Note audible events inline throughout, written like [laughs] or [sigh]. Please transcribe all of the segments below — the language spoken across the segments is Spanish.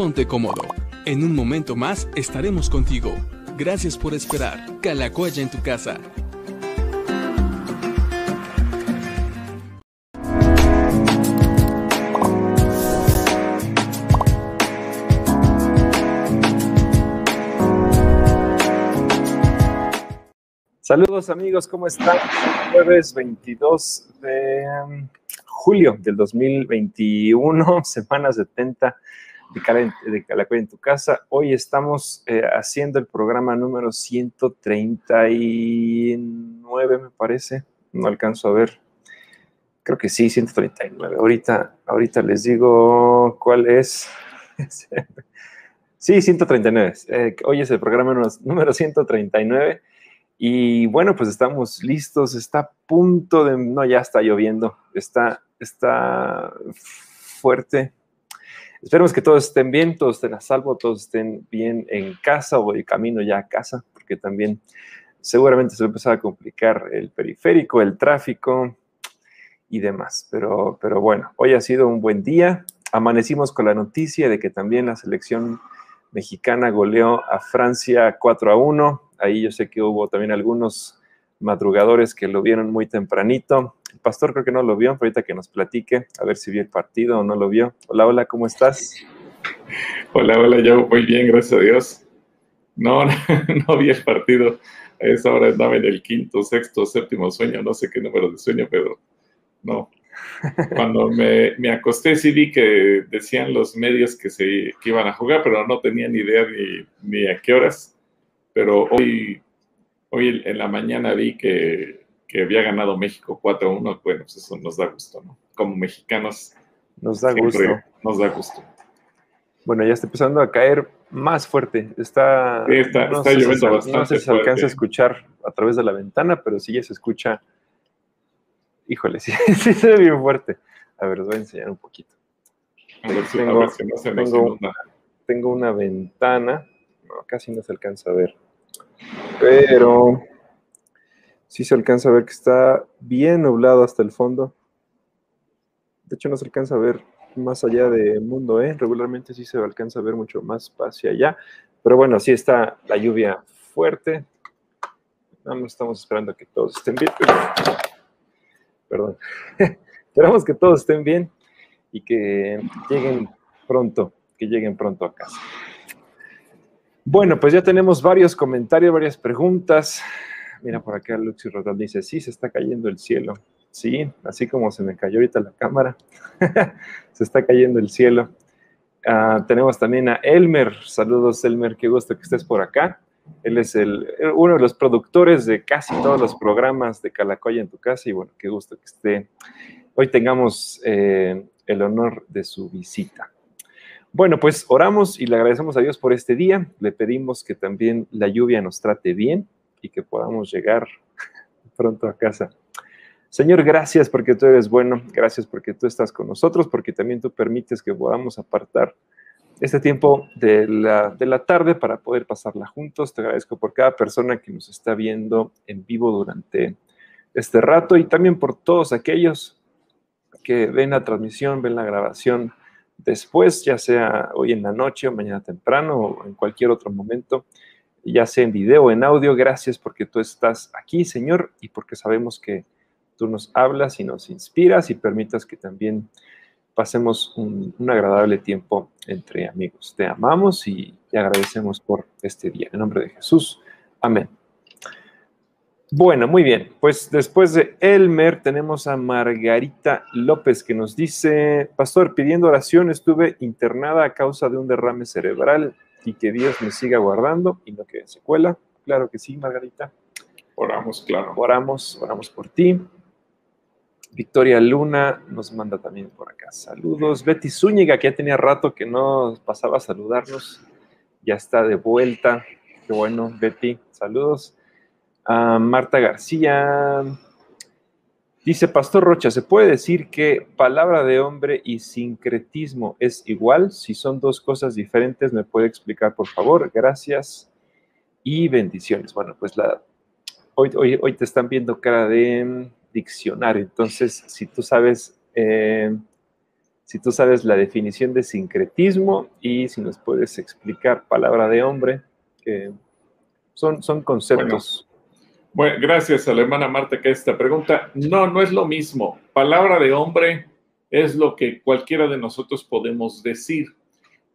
ponte cómodo. En un momento más estaremos contigo. Gracias por esperar. Calacoya en tu casa. Saludos amigos, ¿cómo están? Jueves 22 de julio del 2021, [laughs] semana 70 de, Cala, en tu casa. Hoy estamos eh, haciendo el programa número 139, me parece. No alcanzo a ver. Creo que sí, 139. Ahorita, ahorita les digo cuál es. [laughs] sí, 139. Eh, hoy es el programa número 139. Y bueno, pues estamos listos, está a punto de, no, ya está lloviendo, está, está fuerte. Esperemos que todos estén bien, todos estén a salvo, todos estén bien en casa o de camino ya a casa, porque también seguramente se va a empezar a complicar el periférico, el tráfico y demás. Pero, pero bueno, hoy ha sido un buen día. Amanecimos con la noticia de que también la selección mexicana goleó a Francia 4 a 1 Ahí yo sé que hubo también algunos madrugadores que lo vieron muy tempranito. Pastor creo que no lo vio, ahorita que nos platique, a ver si vio el partido o no lo vio. Hola, hola, ¿cómo estás? Hola, hola, yo muy bien, gracias a Dios. [laughs] No, no vi el partido. A esa hora andaba en el quinto, sexto, séptimo sueño, no sé qué número de sueño, pero no. Cuando me, me acosté sí vi que decían los medios que, se, que iban a jugar, pero no tenía ni idea ni, ni a qué horas pero hoy, hoy en la mañana vi que, que había ganado México 4-1, bueno, pues eso nos da gusto, ¿no? Como mexicanos. Nos da gusto. Nos da gusto. Bueno, ya está empezando a caer más fuerte. Está, sí, está, no está lloviendo bastante. No sé si se alcanza a escuchar a través de la ventana, pero sí ya se escucha. Híjole, [laughs] sí, sí se ve bien fuerte. A ver, os voy a enseñar un poquito. A ver si, tengo, a ver si no se nos tengo, tengo una ventana. No, casi no se alcanza a ver pero sí se alcanza a ver que está bien nublado hasta el fondo. De hecho, no se alcanza a ver más allá del mundo, ¿eh? Regularmente sí se alcanza a ver mucho más hacia allá. Pero bueno, sí está la lluvia fuerte. Nada estamos esperando que todos estén bien. Perdón. [laughs] Esperamos que todos estén bien y que lleguen pronto, que lleguen pronto a casa. Bueno, pues ya tenemos varios comentarios, varias preguntas. Mira, por acá Luxi Rodal dice, sí, se está cayendo el cielo. Sí, así como se me cayó ahorita la cámara, [laughs] se está cayendo el cielo. Uh, tenemos también a Elmer. Saludos, Elmer, qué gusto que estés por acá. Él es el, uno de los productores de casi todos los programas de Calacoya en tu casa y bueno, qué gusto que esté. Hoy tengamos eh, el honor de su visita. Bueno, pues oramos y le agradecemos a Dios por este día. Le pedimos que también la lluvia nos trate bien y que podamos llegar [laughs] pronto a casa. Señor, gracias porque tú eres bueno, gracias porque tú estás con nosotros, porque también tú permites que podamos apartar este tiempo de la, de la tarde para poder pasarla juntos. Te agradezco por cada persona que nos está viendo en vivo durante este rato y también por todos aquellos que ven la transmisión, ven la grabación después, ya sea hoy en la noche o mañana temprano o en cualquier otro momento, ya sea en video o en audio. Gracias porque tú estás aquí, Señor, y porque sabemos que tú nos hablas y nos inspiras y permitas que también pasemos un, un agradable tiempo entre amigos. Te amamos y te agradecemos por este día. En nombre de Jesús. Amén. Bueno, muy bien. Pues después de Elmer tenemos a Margarita López que nos dice, Pastor, pidiendo oración, estuve internada a causa de un derrame cerebral y que Dios me siga guardando y no quede secuela. Claro que sí, Margarita. Oramos, claro. Oramos, oramos por ti. Victoria Luna nos manda también por acá. Saludos. Betty Zúñiga, que ya tenía rato que no pasaba a saludarnos, ya está de vuelta. Qué bueno, Betty. Saludos. Uh, Marta García dice, Pastor Rocha, ¿se puede decir que palabra de hombre y sincretismo es igual? Si son dos cosas diferentes, ¿me puede explicar, por favor? Gracias y bendiciones. Bueno, pues la, hoy, te están viendo cara de diccionario, entonces si tú sabes... Eh, si tú sabes la definición de sincretismo y si nos puedes explicar palabra de hombre, son, son conceptos. Bueno, gracias a la hermana Marta que esta pregunta. No, no es lo mismo. Palabra de hombre es lo que cualquiera de nosotros podemos decir.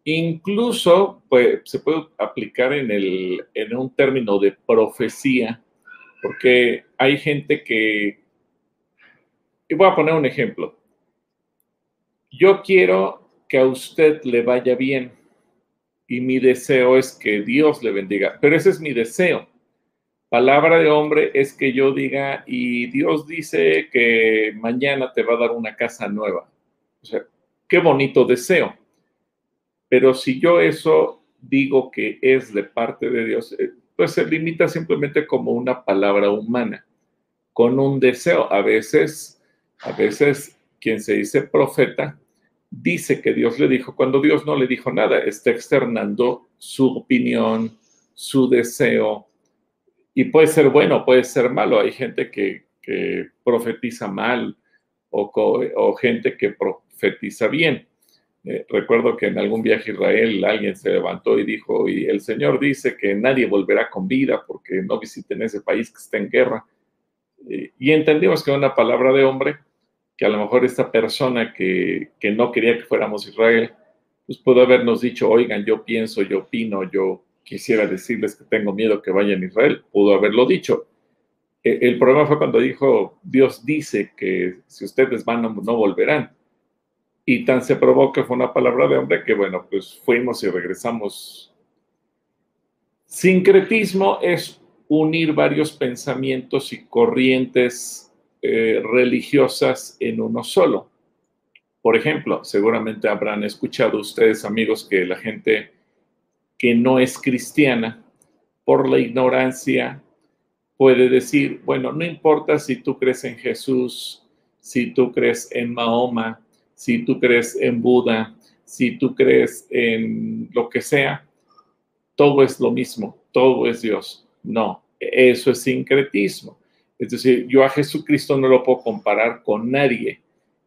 Incluso pues, se puede aplicar en, el, en un término de profecía, porque hay gente que... Y voy a poner un ejemplo. Yo quiero que a usted le vaya bien y mi deseo es que Dios le bendiga, pero ese es mi deseo. Palabra de hombre es que yo diga, y Dios dice que mañana te va a dar una casa nueva. O sea, qué bonito deseo. Pero si yo eso digo que es de parte de Dios, eh, pues se limita simplemente como una palabra humana, con un deseo. A veces, a veces quien se dice profeta dice que Dios le dijo cuando Dios no le dijo nada, está externando su opinión, su deseo, y puede ser bueno, puede ser malo. Hay gente que, profetiza mal o, gente que profetiza bien. Eh, recuerdo que en algún viaje a Israel alguien se levantó y dijo, y el Señor dice que nadie volverá con vida porque no visiten ese país que está en guerra. y entendimos que una palabra de hombre, que a lo mejor esta persona que, que no quería que fuéramos Israel, pues pudo habernos dicho, oigan, yo pienso, yo opino, yo quisiera decirles que tengo miedo que vayan a Israel. Pudo haberlo dicho. E, el problema fue cuando dijo, Dios dice que si ustedes van no, volverán. Y tan se probó que fue una palabra de hombre que, bueno, pues fuimos y regresamos. Sincretismo es unir varios pensamientos y corrientes eh, religiosas en uno solo. Por ejemplo, seguramente habrán escuchado ustedes, amigos, que la gente que no es cristiana, por la ignorancia, puede decir, bueno, no importa si tú crees en Jesús, si tú crees en Mahoma, si tú crees en Buda, si tú crees en lo que sea, todo es lo mismo, todo es Dios. No, eso es sincretismo. Es decir, yo a Jesucristo no lo puedo comparar con nadie.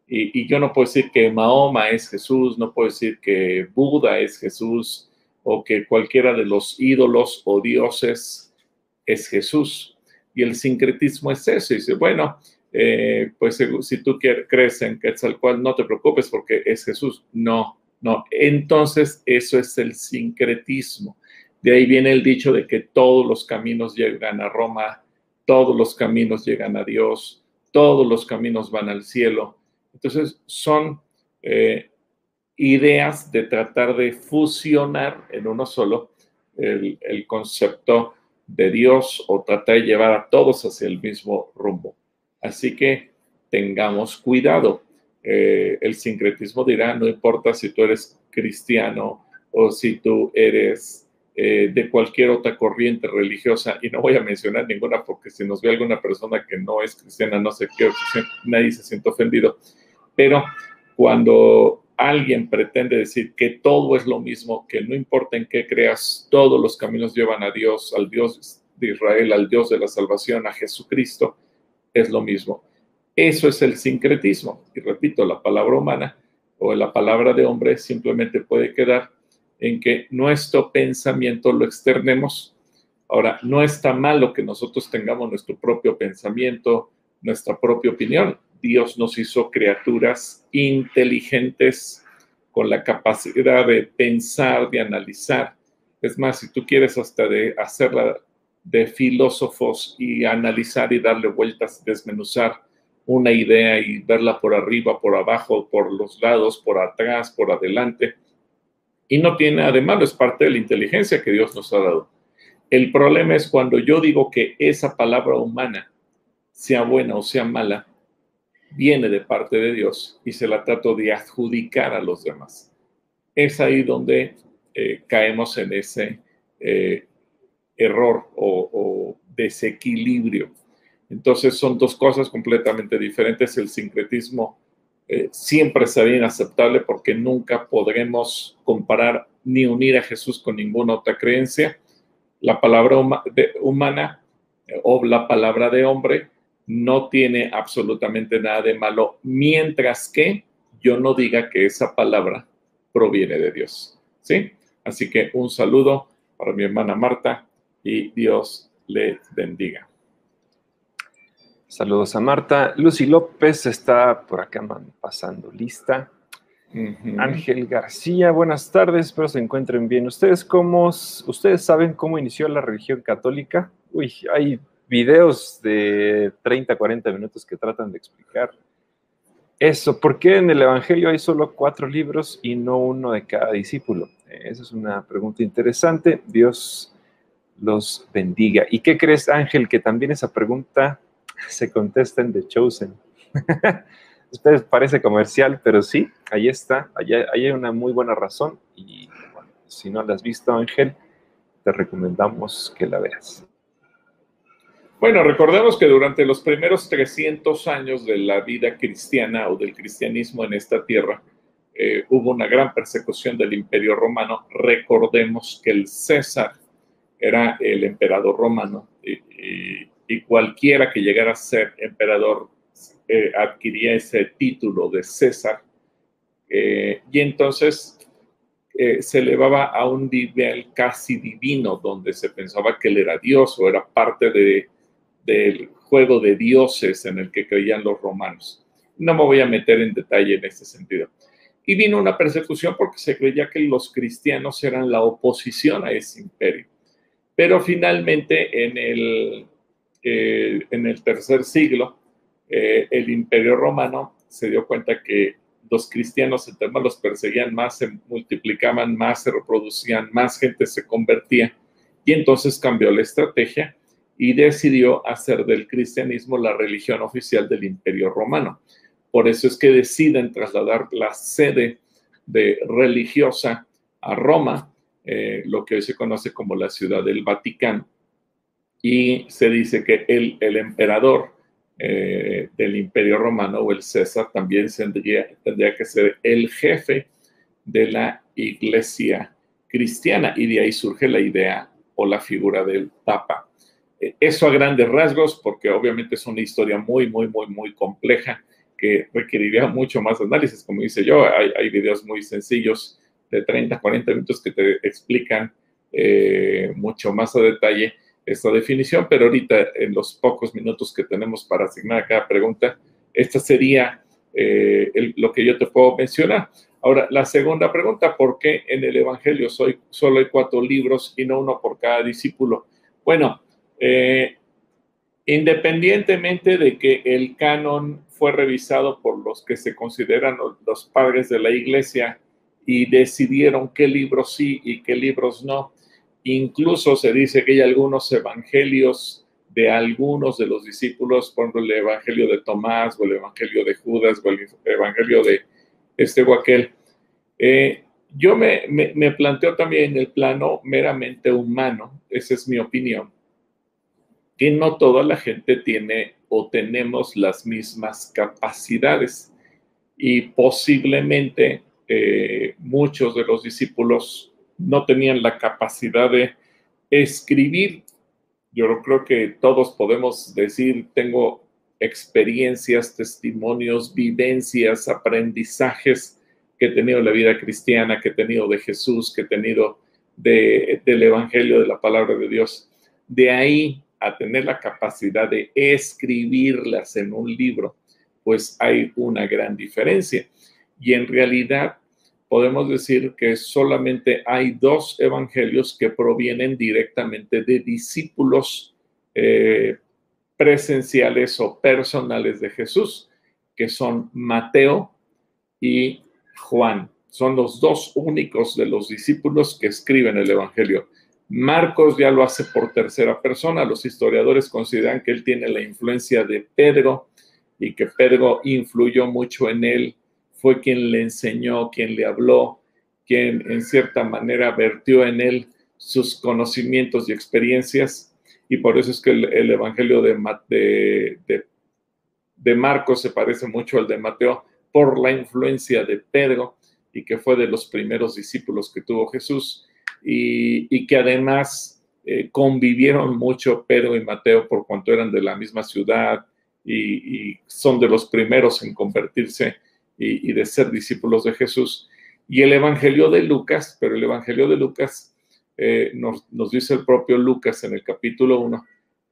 Y, yo no puedo decir que Mahoma es Jesús, no puedo decir que Buda es Jesús o que cualquiera de los ídolos o dioses es Jesús. Y el sincretismo es eso. Y dice, bueno, eh, pues si tú crees en Quetzalcoatl, no te preocupes porque es Jesús. No, no. Entonces, eso es el sincretismo. De ahí viene el dicho de que todos los caminos llegan a Roma, todos los caminos llegan a Dios, todos los caminos van al cielo. Entonces, son eh, ideas de tratar de fusionar en uno solo el, concepto de Dios o tratar de llevar a todos hacia el mismo rumbo. Así que tengamos cuidado. Eh, el sincretismo dirá, no importa si tú eres cristiano o si tú eres eh, de cualquier otra corriente religiosa, y no voy a mencionar ninguna porque si nos ve alguna persona que no es cristiana, no sé qué, nadie se siente ofendido, pero cuando alguien pretende decir que todo es lo mismo, que no importa en qué creas, todos los caminos llevan a Dios, al Dios de Israel, al Dios de la salvación, a Jesucristo, es lo mismo. Eso es el sincretismo. Y repito, la palabra humana o la palabra de hombre simplemente puede quedar en que nuestro pensamiento lo externemos. Ahora, no está malo que nosotros tengamos nuestro propio pensamiento, nuestra propia opinión. Dios nos hizo criaturas inteligentes con la capacidad de pensar, de analizar. Es más, si tú quieres hasta de hacerla de filósofos y analizar y darle vueltas, desmenuzar una idea y verla por arriba, por abajo, por los lados, por atrás, por adelante. Y no tiene malo, es parte de la inteligencia que Dios nos ha dado. El problema es cuando yo digo que esa palabra humana, sea buena o sea mala, viene de parte de Dios y se la trato de adjudicar a los demás. Es ahí donde eh, caemos en ese eh, error o, desequilibrio. Entonces son dos cosas completamente diferentes. El sincretismo eh, siempre sería inaceptable porque nunca podremos comparar ni unir a Jesús con ninguna otra creencia. La palabra humana o la palabra de hombre no tiene absolutamente nada de malo, mientras que yo no diga que esa palabra proviene de Dios. ¿Sí? Así que un saludo para mi hermana Marta y Dios le bendiga. Saludos a Marta. Lucy López está por acá pasando lista. Ángel García, buenas tardes, espero se encuentren bien. ¿Ustedes cómo, ustedes saben cómo inició la religión católica? Uy, hay videos de 30, 40 minutos que tratan de explicar eso. ¿Por qué en el Evangelio hay solo cuatro libros y no uno de cada discípulo? Esa es una pregunta interesante. Dios los bendiga. ¿Y qué crees, Ángel, que también esa pregunta [laughs] se contesta en The Chosen? [laughs] Ustedes parece comercial, pero sí, ahí está, ahí, hay una muy buena razón y si no la has visto, Ángel, te recomendamos que la veas. Bueno, recordemos que durante los primeros 300 años de la vida cristiana o del cristianismo en esta tierra, eh, hubo una gran persecución del imperio romano. Recordemos que el César era el emperador romano y, cualquiera que llegara a ser emperador eh, adquiría ese título de César eh, y entonces se elevaba a un nivel casi divino donde se pensaba que él era Dios o era parte de, del juego de dioses en el que creían los romanos. No me voy a meter en detalle en este sentido. Y vino una persecución porque se creía que los cristianos eran la oposición a ese imperio. Pero finalmente en el, en el tercer siglo, eh, el imperio romano se dio cuenta que los cristianos, entre más los perseguían, más se multiplicaban, más se reproducían, más gente se convertía. Y entonces cambió la estrategia y decidió hacer del cristianismo la religión oficial del imperio romano. Por eso es que deciden trasladar la sede de religiosa a Roma, eh, lo que hoy se conoce como la ciudad del Vaticano. Y se dice que el, emperador eh, del Imperio Romano o el César también tendría, tendría que ser el jefe de la iglesia cristiana y de ahí surge la idea o la figura del Papa. Eso a grandes rasgos, porque obviamente es una historia muy, muy, muy, muy compleja que requeriría mucho más análisis. Como dice yo, hay, hay videos muy sencillos de 30, 40 minutos que te explican eh, mucho más a detalle esta definición, pero ahorita en los pocos minutos que tenemos para asignar a cada pregunta, esta sería eh, lo que yo te puedo mencionar. Ahora, la segunda pregunta, ¿por qué en el Evangelio soy, solo hay cuatro libros y no uno por cada discípulo? Bueno, eh, independientemente de que el canon fue revisado por los que se consideran los padres de la iglesia y decidieron qué libros sí y qué libros no, Incluso se dice que hay algunos evangelios de algunos de los discípulos, por ejemplo, el evangelio de Tomás o el evangelio de Judas o el evangelio de este o aquel. Eh, yo me, me, planteo también el plano meramente humano, esa es mi opinión, que no toda la gente tiene o tenemos las mismas capacidades y posiblemente eh, muchos de los discípulos no tenían la capacidad de escribir. Yo creo que todos podemos decir, tengo experiencias, testimonios, vivencias, aprendizajes que he tenido en la vida cristiana, que he tenido de Jesús, que he tenido de, del Evangelio, de la palabra de Dios. De ahí a tener la capacidad de escribirlas en un libro, pues hay una gran diferencia. Y en realidad podemos decir que solamente hay dos evangelios que provienen directamente de discípulos eh, presenciales o personales de Jesús, que son Mateo y Juan. Son los dos únicos de los discípulos que escriben el Evangelio. Marcos ya lo hace por tercera persona. Los historiadores consideran que él tiene la influencia de Pedro y que Pedro influyó mucho en él fue quien le enseñó, quien le habló, quien en cierta manera vertió en él sus conocimientos y experiencias. Y por eso es que el, Evangelio de, de, de, Marcos se parece mucho al de Mateo por la influencia de Pedro y que fue de los primeros discípulos que tuvo Jesús y, que además eh, convivieron mucho Pedro y Mateo por cuanto eran de la misma ciudad y, son de los primeros en convertirse y, de ser discípulos de Jesús. Y el Evangelio de Lucas, pero el Evangelio de Lucas eh, nos, nos, dice el propio Lucas en el capítulo 1,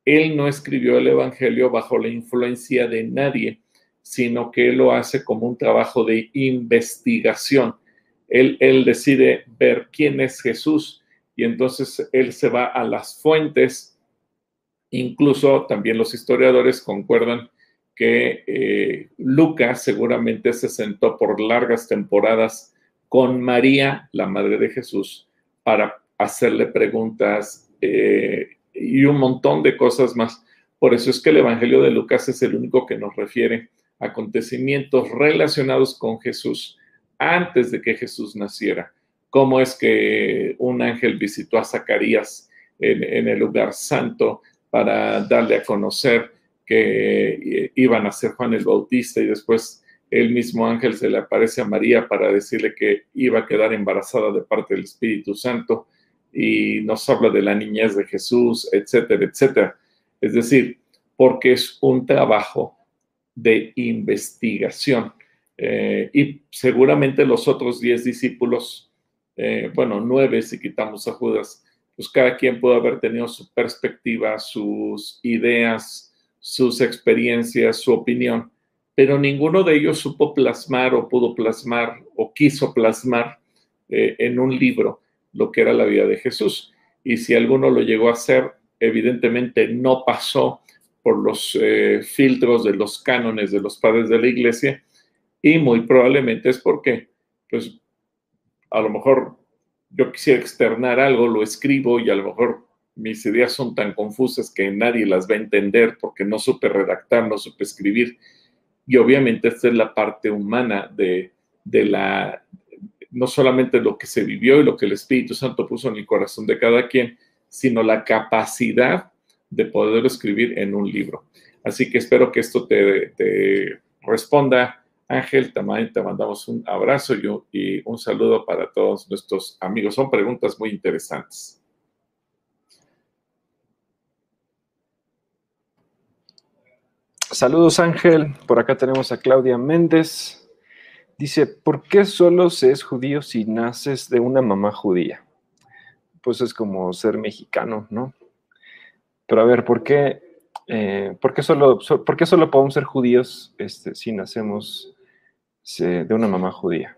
él no escribió el Evangelio bajo la influencia de nadie, sino que él lo hace como un trabajo de investigación. Él, decide ver quién es Jesús y entonces él se va a las fuentes. Incluso también los historiadores concuerdan que eh, Lucas seguramente se sentó por largas temporadas con María, la madre de Jesús, para hacerle preguntas eh, y un montón de cosas más. Por eso es que el Evangelio de Lucas es el único que nos refiere a acontecimientos relacionados con Jesús antes de que Jesús naciera. Cómo es que un ángel visitó a Zacarías en, el lugar santo para darle a conocer que eh, iban a ser Juan el Bautista y después el mismo ángel se le aparece a María para decirle que iba a quedar embarazada de parte del Espíritu Santo y nos habla de la niñez de Jesús, etcétera, etcétera. Es decir, porque es un trabajo de investigación. Eh, y seguramente los otros diez discípulos, eh, bueno, nueve si quitamos a Judas, pues cada quien puede haber tenido su perspectiva, sus ideas, sus experiencias, su opinión, pero ninguno de ellos supo plasmar o pudo plasmar o quiso plasmar eh, en un libro lo que era la vida de Jesús. Y si alguno lo llegó a hacer, evidentemente no pasó por los eh, filtros de los cánones de los padres de la iglesia y muy probablemente es porque, pues, a lo mejor yo quisiera externar algo, lo escribo y a lo mejor mis ideas son tan confusas que nadie las va a entender porque no supe redactar, no supe escribir. Y obviamente esta es la parte humana de, la, no solamente lo que se vivió y lo que el Espíritu Santo puso en el corazón de cada quien, sino la capacidad de poder escribir en un libro. Así que espero que esto te, te responda. Ángel, también te mandamos un abrazo y un saludo para todos nuestros amigos. Son preguntas muy interesantes. Saludos Ángel, por acá tenemos a Claudia Méndez. Dice, ¿por qué solo se es judío si naces de una mamá judía? Pues es como ser mexicano, ¿no? Pero a ver, ¿por qué, eh, ¿por qué, solo, ¿por qué solo podemos ser judíos este, si nacemos de una mamá judía?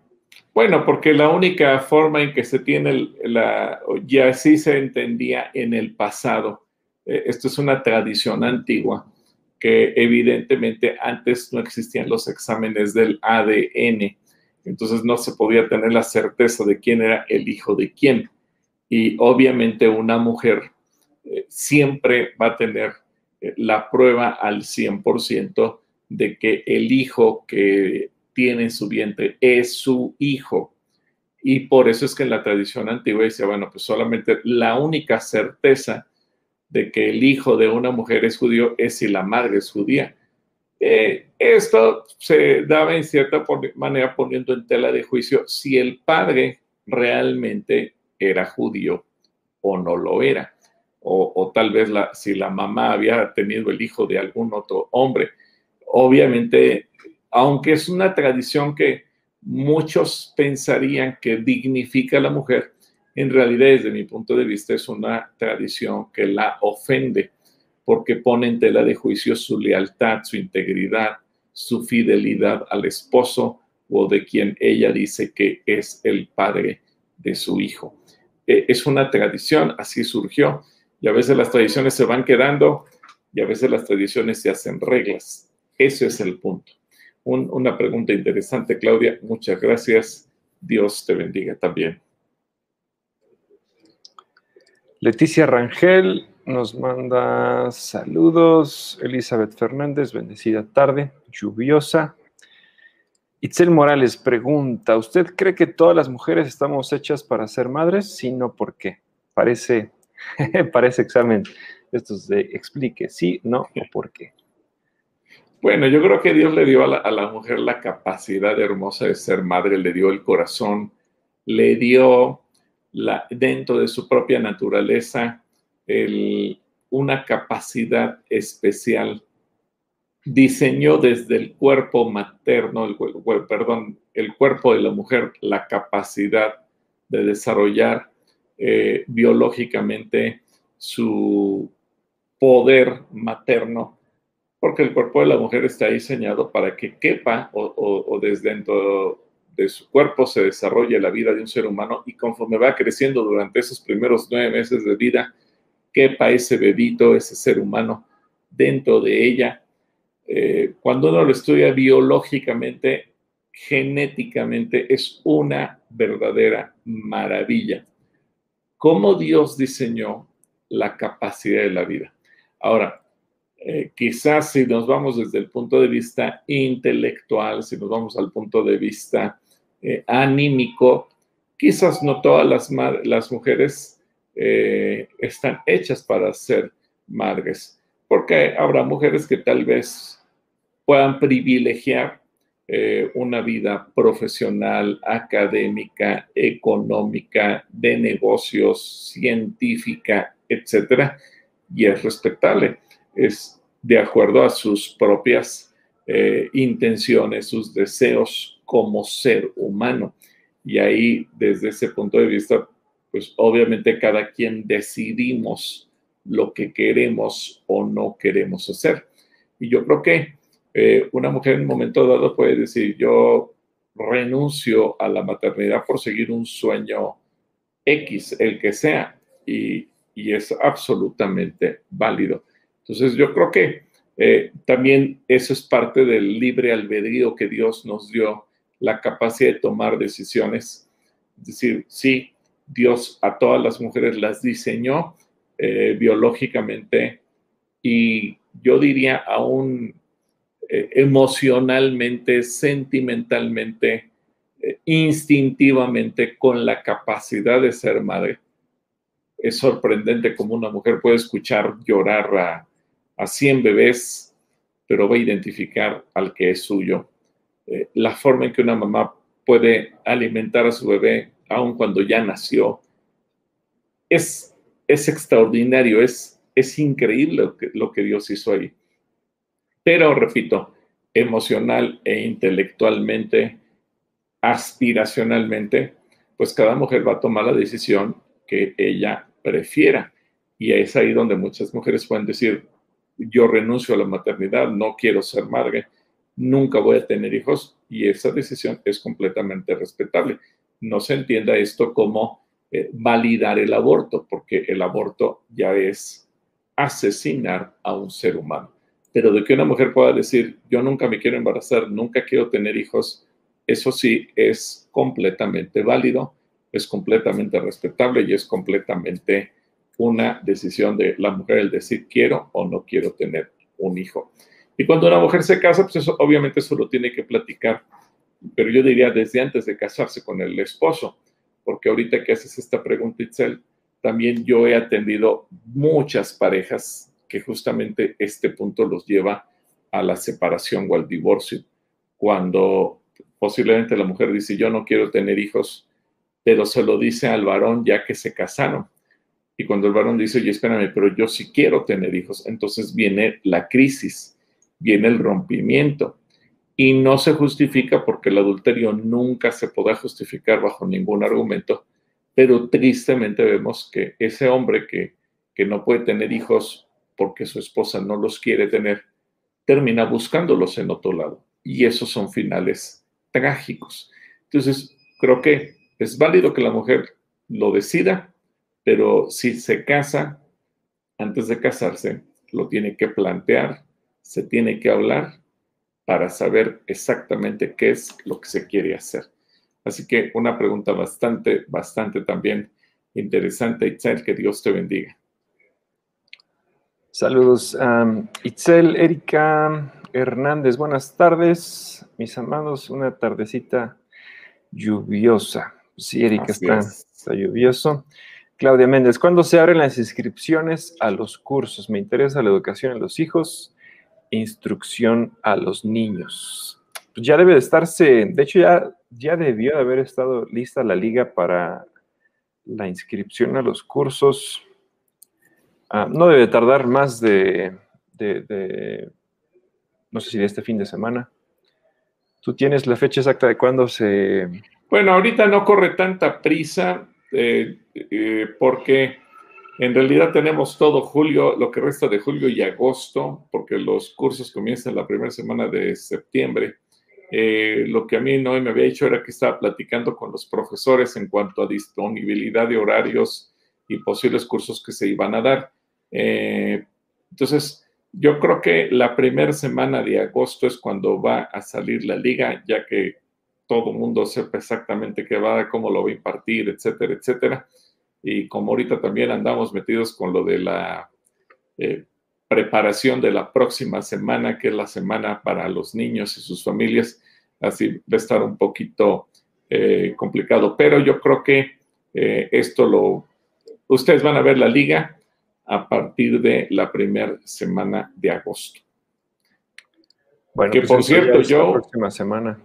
Bueno, porque la única forma en que se tiene, la, ya así se entendía en el pasado, eh, esto es una tradición antigua, que evidentemente antes no existían los exámenes del ADN, entonces no se podía tener la certeza de quién era el hijo de quién. Y obviamente una mujer eh, siempre va a tener eh, la prueba al 100% de que el hijo que tiene en su vientre es su hijo. Y por eso es que en la tradición antigua decía, bueno, pues solamente la única certeza de que el hijo de una mujer es judío es si la madre es judía. Eh, esto se daba en cierta manera poniendo en tela de juicio si el padre realmente era judío o no lo era, o, tal vez si la mamá había tenido el hijo de algún otro hombre. Obviamente, aunque es una tradición que muchos pensarían que dignifica a la mujer, en realidad desde mi punto de vista es una tradición que la ofende porque pone en tela de juicio su lealtad, su integridad, su fidelidad al esposo o de quien ella dice que es el padre de su hijo. E, es una tradición, así surgió, y a veces las tradiciones se van quedando y a veces las tradiciones se hacen reglas. Ese es el punto. Una pregunta interesante, Claudia. Muchas gracias. Dios te bendiga también. Leticia Rangel nos manda saludos. Elizabeth Fernández, bendecida tarde, lluviosa. Itzel Morales pregunta, ¿usted cree que todas las mujeres estamos hechas para ser madres? Sí, no, ¿por qué? Parece, [laughs] parece examen. Esto es de explique, sí, no o por qué. Bueno, yo creo que Dios le dio a la, mujer la capacidad hermosa de ser madre, le dio el corazón, le dio dentro de su propia naturaleza una capacidad especial. Diseñó desde el cuerpo materno, el, perdón, el cuerpo de la mujer, la capacidad de desarrollar eh, biológicamente su poder materno, porque el cuerpo de la mujer está diseñado para que quepa o, desde dentro de su cuerpo se desarrolle la vida de un ser humano y conforme va creciendo durante esos primeros nueve meses de vida, quepa ese bebito, ese ser humano dentro de ella. Eh, cuando uno lo estudia biológicamente, genéticamente, es una verdadera maravilla. Cómo Dios diseñó la capacidad de la vida. Ahora, eh, quizás si nos vamos desde el punto de vista intelectual, si nos vamos al punto de vista eh, anímico, quizás no todas las, mujeres eh, están hechas para ser madres, porque habrá mujeres que tal vez puedan privilegiar una vida profesional, académica, económica, de negocios, científica, etcétera, y es respetable. Es de acuerdo a sus propias eh, intenciones, sus deseos como ser humano. Y ahí, desde ese punto de vista, pues obviamente cada quien decidimos lo que queremos o no queremos hacer. Y yo creo que eh, una mujer en un momento dado puede decir, yo renuncio a la maternidad por seguir un sueño X, el que sea, y, y es absolutamente válido. Entonces yo creo que eh, también eso es parte del libre albedrío que Dios nos dio, la capacidad de tomar decisiones. Es decir, sí, Dios a todas las mujeres las diseñó eh, biológicamente y yo diría aún eh, emocionalmente, sentimentalmente, instintivamente, con la capacidad de ser madre es sorprendente cómo una mujer puede escuchar llorar a, a 100 bebés, pero va a identificar al que es suyo. Eh, la forma en que una mamá puede alimentar a su bebé aun cuando ya nació es, es extraordinario, es, es increíble lo que, lo que Dios hizo ahí. Pero, repito, emocional e intelectualmente, aspiracionalmente, pues cada mujer va a tomar la decisión que ella prefiera. Y es ahí donde muchas mujeres pueden decir, yo renuncio a la maternidad, no quiero ser madre, nunca voy a tener hijos y esa decisión es completamente respetable. No se entienda esto como eh, validar el aborto, porque el aborto ya es asesinar a un ser humano. Pero de que una mujer pueda decir, yo nunca me quiero embarazar, nunca quiero tener hijos, eso sí es completamente válido es completamente respetable y es completamente una decisión de la mujer el decir quiero o no quiero tener un hijo. Y cuando una mujer se casa, pues eso, obviamente eso lo tiene que platicar, pero yo diría desde antes de casarse con el esposo, porque ahorita que haces esta pregunta, Itzel, también yo he atendido muchas parejas que justamente este punto los lleva a la separación o al divorcio, cuando posiblemente la mujer dice yo no quiero tener hijos pero se lo dice al varón ya que se casaron. Y cuando el varón dice, oye, espérame, pero yo sí quiero tener hijos, entonces viene la crisis, viene el rompimiento. Y no se justifica porque el adulterio nunca se podrá justificar bajo ningún argumento, pero tristemente vemos que ese hombre que, que no puede tener hijos porque su esposa no los quiere tener, termina buscándolos en otro lado. Y esos son finales trágicos. Entonces, creo que es válido que la mujer lo decida, pero si se casa, antes de casarse, lo tiene que plantear, se tiene que hablar para saber exactamente qué es lo que se quiere hacer. Así que una pregunta bastante, bastante también interesante, Itzel, que Dios te bendiga. Saludos, Itzel, Erika Hernández, buenas tardes, mis amados, una tardecita lluviosa. Sí, Erika, está, está, lluvioso. Claudia Méndez, ¿cuándo se abren las inscripciones a los cursos? Me interesa la educación a los hijos, instrucción a los niños. Pues ya debe de estarse, de hecho ya, ya debió de haber estado lista la liga para la inscripción a los cursos. Ah, no debe tardar más de, no sé si de este fin de semana. ¿Tú tienes la fecha exacta de cuándo se... Bueno, ahorita no corre tanta prisa eh, eh, porque en realidad tenemos todo julio, lo que resta de julio y agosto, porque los cursos comienzan la primera semana de septiembre. Eh, lo que a mí no me había dicho era que estaba platicando con los profesores en cuanto a disponibilidad de horarios y posibles cursos que se iban a dar. entonces, yo creo que la primera semana de agosto es cuando va a salir la liga, ya que todo mundo sepa exactamente qué va, cómo lo va a impartir, etcétera, etcétera. Y como ahorita también andamos metidos con lo de la eh, preparación de la próxima semana, que es la semana para los niños y sus familias, así va a estar un poquito eh, complicado. Pero yo creo que eh, esto lo... Ustedes van a ver la liga, a partir de la primera semana de agosto. Bueno, que pues por cierto, yo... Próxima semana.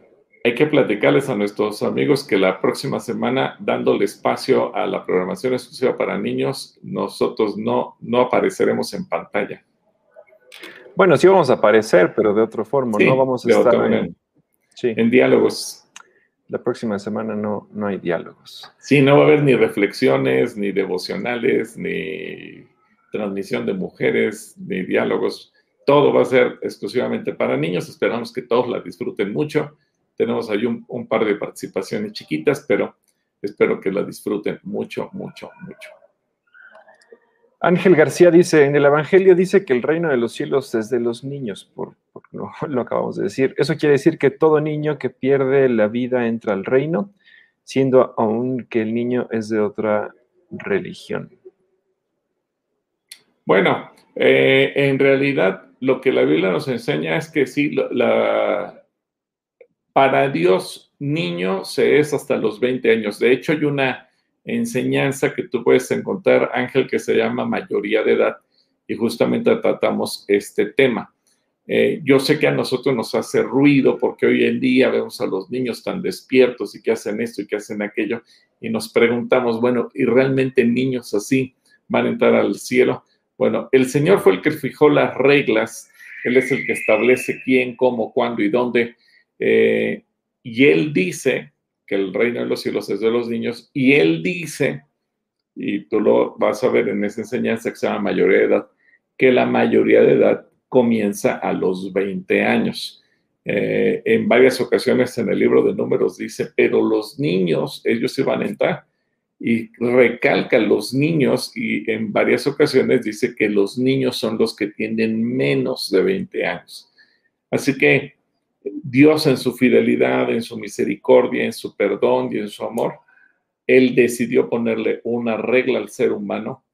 Hay que platicarles a nuestros amigos que la próxima semana, dándole espacio a la programación exclusiva para niños, nosotros no, no apareceremos en pantalla. Bueno, sí vamos a aparecer, pero de otra forma, no vamos a estar en, en diálogos. La próxima semana no, no hay diálogos. Sí, no va a haber ni reflexiones, ni devocionales, ni transmisión de mujeres, ni diálogos. Todo va a ser exclusivamente para niños. Esperamos que todos la disfruten mucho. Tenemos ahí un, par de participaciones chiquitas, pero espero que la disfruten mucho, mucho, mucho. Ángel García dice, en el Evangelio dice que el reino de los cielos es de los niños, por, no, [laughs] lo acabamos de decir. Eso quiere decir que todo niño que pierde la vida entra al reino, siendo aún que el niño es de otra religión. Bueno, eh, en realidad lo que la Biblia nos enseña es que sí, la, para Dios niño se es hasta los 20 años. De hecho, hay una enseñanza que tú puedes encontrar, Ángel, que se llama mayoría de edad y justamente tratamos este tema. Eh, yo sé que a nosotros nos hace ruido porque hoy en día vemos a los niños tan despiertos y que hacen esto y que hacen aquello y nos preguntamos, bueno, ¿y realmente niños así van a entrar al cielo? Bueno, el Señor fue el que fijó las reglas, Él es el que establece quién, cómo, cuándo y dónde. Eh, y Él dice que el reino de los cielos es de los niños, y Él dice, y tú lo vas a ver en esa enseñanza que se llama mayoría de edad, que la mayoría de edad comienza a los 20 años. Eh, en varias ocasiones en el libro de números dice, pero los niños, ellos se van a entrar y recalca los niños y en varias ocasiones dice que los niños son los que tienen menos de 20 años. Así que Dios en su fidelidad, en su misericordia, en su perdón y en su amor, Él decidió ponerle una regla al ser humano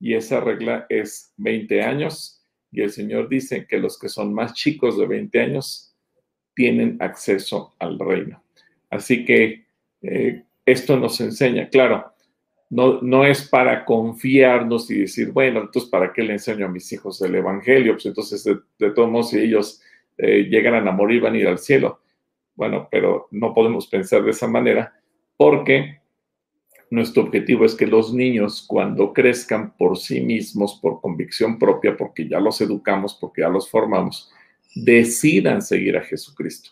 y esa regla es 20 años y el Señor dice que los que son más chicos de 20 años tienen acceso al reino. Así que eh, esto nos enseña, claro, no, no es para confiarnos y decir, bueno, entonces, ¿para qué le enseño a mis hijos el Evangelio? Pues entonces, de, todos modos, si ellos eh, llegan a morir, van a ir al cielo. Bueno, pero no podemos pensar de esa manera porque nuestro objetivo es que los niños, cuando crezcan por sí mismos, por convicción propia, porque ya los educamos, porque ya los formamos, decidan seguir a Jesucristo.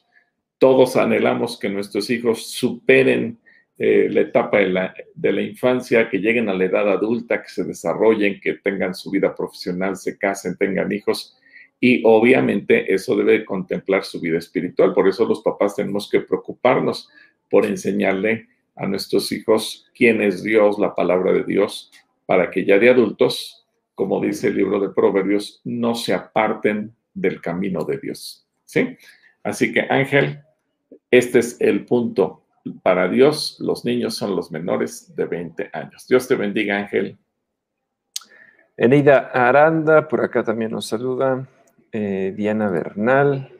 Todos anhelamos que nuestros hijos superen eh, la etapa de la, de la, infancia, que lleguen a la edad adulta, que se desarrollen, que tengan su vida profesional, se casen, tengan hijos. Y obviamente eso debe contemplar su vida espiritual. Por eso los papás tenemos que preocuparnos por enseñarle a nuestros hijos quién es Dios, la palabra de Dios, para que ya de adultos, como dice el libro de Proverbios, no se aparten del camino de Dios. ¿Sí? Así que Ángel, este es el punto para Dios los niños son los menores de 20 años. Dios te bendiga, Ángel. Eneida Aranda, por acá también nos saluda. Eh, Diana Bernal.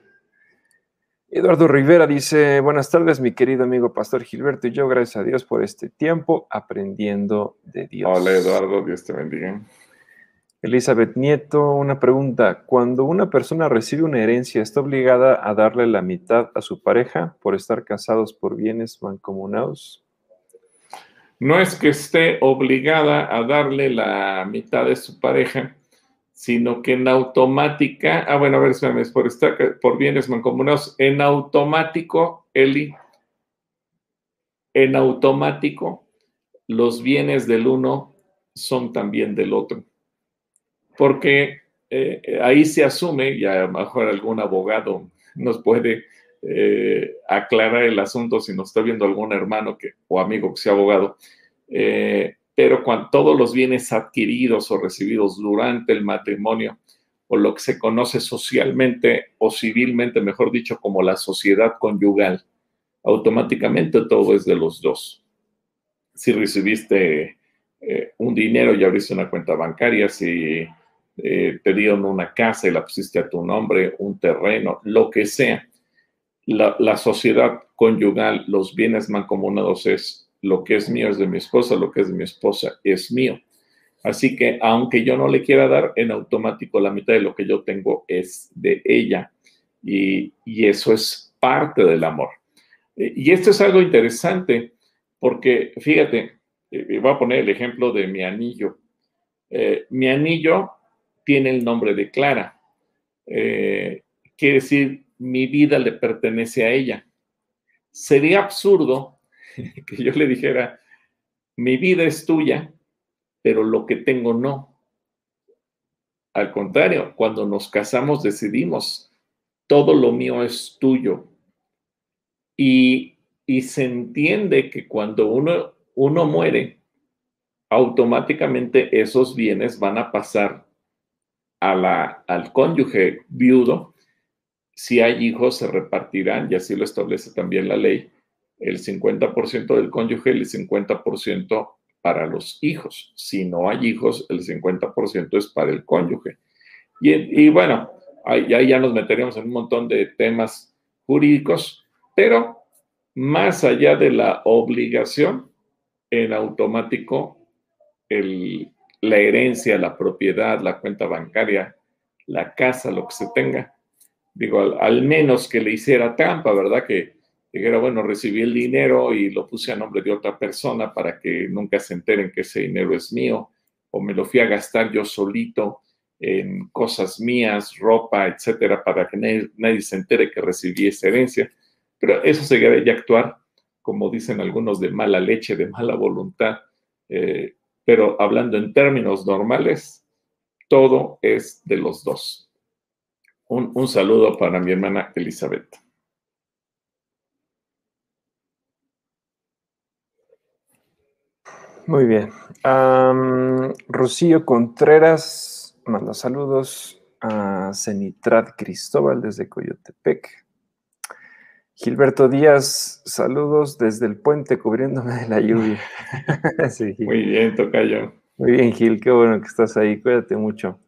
Eduardo Rivera dice, buenas tardes, mi querido amigo Pastor Gilberto y yo, gracias a Dios por este tiempo aprendiendo de Dios. Hola Eduardo, Dios te bendiga. Elizabeth Nieto, una pregunta. Cuando una persona recibe una herencia, ¿está obligada a darle la mitad a su pareja por estar casados por bienes mancomunados? No es que esté obligada a darle la mitad de su pareja, sino que en automática, ah, bueno, a ver, espérame, es por, estar, por bienes mancomunados, en automático, Eli, en automático, los bienes del uno son también del otro. Porque eh, ahí se asume, y a lo mejor algún abogado nos puede eh, aclarar el asunto si nos está viendo algún hermano que, o amigo que sea abogado, eh, pero cuando todos los bienes adquiridos o recibidos durante el matrimonio, o lo que se conoce socialmente o civilmente, mejor dicho, como la sociedad conyugal, automáticamente todo es de los dos. Si recibiste eh, un dinero y abriste una cuenta bancaria, si eh, te dieron una casa y la pusiste a tu nombre, un terreno, lo que sea, la, la sociedad conyugal, los bienes mancomunados es lo que es mío es de mi esposa, lo que es de mi esposa es mío. Así que aunque yo no le quiera dar, en automático la mitad de lo que yo tengo es de ella. Y, eso es parte del amor. Y esto es algo interesante porque, fíjate, voy a poner el ejemplo de mi anillo. Mi anillo tiene el nombre de Clara. Quiere decir, mi vida le pertenece a ella. Sería absurdo [laughs] que yo le dijera, mi vida es tuya, pero lo que tengo no. Al contrario, cuando nos casamos decidimos, todo lo mío es tuyo. Y, se entiende que cuando uno, uno muere, automáticamente esos bienes van a pasar a la, al cónyuge viudo. Si hay hijos, se repartirán, y así lo establece también la ley el 50% del cónyuge y el 50% para los hijos. Si no hay hijos, el 50% es para el cónyuge. Y, bueno, ahí, ya nos meteríamos en un montón de temas jurídicos, pero más allá de la obligación, en automático, la herencia, la propiedad, la cuenta bancaria, la casa, lo que se tenga, digo, al, al menos que le hiciera trampa, ¿verdad? Que era bueno, recibí el dinero y lo puse a nombre de otra persona para que nunca se enteren que ese dinero es mío, o me lo fui a gastar yo solito en cosas mías, ropa, etcétera, para que nadie, se entere que recibí esa herencia. Pero eso sería ya actuar, como dicen algunos, de mala leche, de mala voluntad. Eh, pero hablando en términos normales, todo es de los dos. un saludo para mi hermana Elizabeth. Muy bien. Rocío Contreras manda saludos a Cenitrat Cristóbal desde Coyotepec. Gilberto Díaz, saludos desde el puente cubriéndome de la lluvia. [laughs] Muy bien, Tocayo. Muy bien, Gil, qué bueno que estás ahí, cuídate mucho.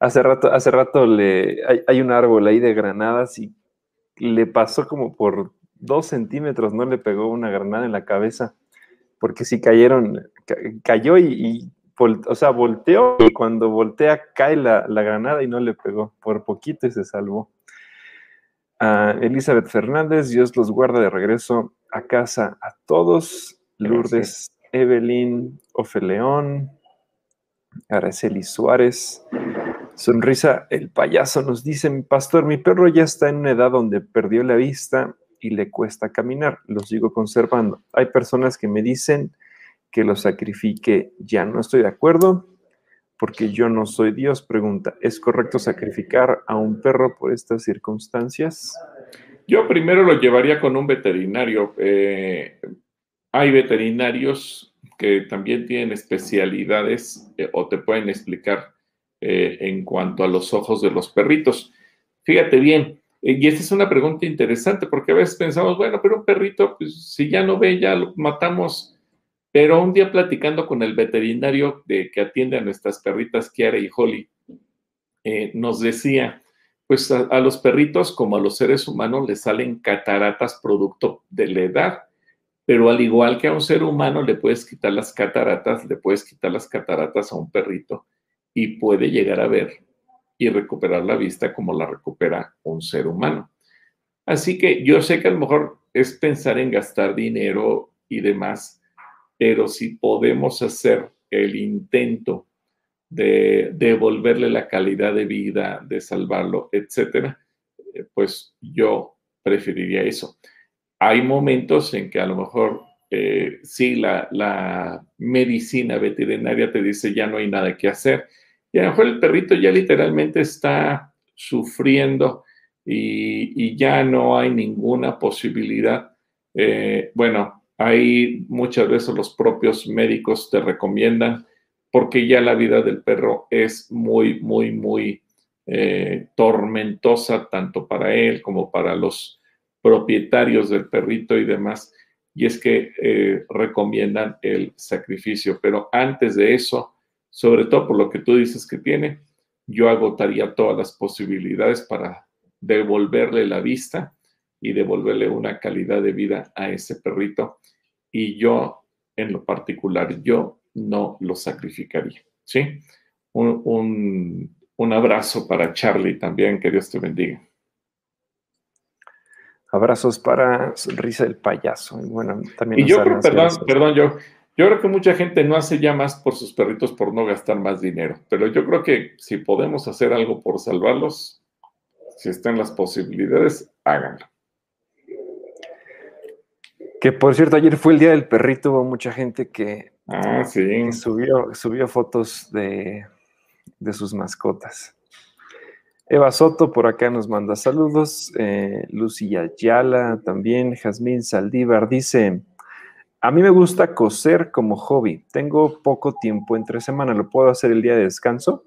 Hace rato, hace rato le, hay, hay un árbol ahí de granadas y le pasó como por dos centímetros, no le pegó una granada en la cabeza porque si cayeron, cayó y, o sea, volteó y cuando voltea cae la, granada y no le pegó, por poquito y se salvó. Elizabeth Fernández, Dios los guarda de regreso a casa a todos. Lourdes, Evelyn, Ofeleón, Araceli Suárez. Sonrisa, el payaso nos dice, mi pastor, mi perro ya está en una edad donde perdió la vista y le cuesta caminar. Lo sigo conservando. Hay personas que me dicen que lo sacrifique ya. No estoy de acuerdo porque yo no soy Dios. Pregunta, ¿es correcto sacrificar a un perro por estas circunstancias? Yo primero lo llevaría con un veterinario. Eh, hay veterinarios que también tienen especialidades eh, o te pueden explicar eh, en cuanto a los ojos de los perritos. Fíjate bien, y esta es una pregunta interesante porque a veces pensamos, bueno, pero un perrito, pues si ya no ve, ya lo matamos. Pero un día platicando con el veterinario de, que atiende a nuestras perritas, Kiara y Holly, eh, nos decía, pues a, a, los perritos como a los seres humanos les salen cataratas producto de la edad, pero al igual que a un ser humano le puedes quitar las cataratas, le puedes quitar las cataratas a un perrito y puede llegar a ver y recuperar la vista como la recupera un ser humano. Así que yo sé que a lo mejor es pensar en gastar dinero y demás, pero si podemos hacer el intento de devolverle la calidad de vida, de salvarlo, etcétera, eh, pues yo preferiría eso. Hay momentos en que a lo mejor eh, sí, la, la, medicina veterinaria te dice ya no hay nada que hacer. Y a lo mejor el perrito ya literalmente está sufriendo y, ya no hay ninguna posibilidad. Eh, bueno, ahí muchas veces los propios médicos te recomiendan porque ya la vida del perro es muy, muy, muy eh, tormentosa, tanto para él como para los propietarios del perrito y demás. Y es que eh, recomiendan el sacrificio. Pero antes de eso, sobre todo por lo que tú dices que tiene, yo agotaría todas las posibilidades para devolverle la vista y devolverle una calidad de vida a ese perrito. Y yo, en lo particular, yo no lo sacrificaría. ¿Sí? Un, abrazo para Charlie también, que Dios te bendiga. Abrazos para Sonrisa del Payaso. Y bueno, también. Y yo creo, perdón, perdón, yo, yo creo que mucha gente no hace ya más por sus perritos por no gastar más dinero, pero yo creo que si podemos hacer algo por salvarlos, si están las posibilidades, háganlo. Que por cierto, ayer fue el día del perrito, hubo mucha gente que, ah, subió, subió fotos de, sus mascotas. Eva Soto por acá nos manda saludos. Eh, Lucía Ayala también. Jazmín Saldívar dice: A mí me gusta coser como hobby. Tengo poco tiempo entre semana. ¿Lo puedo hacer el día de descanso?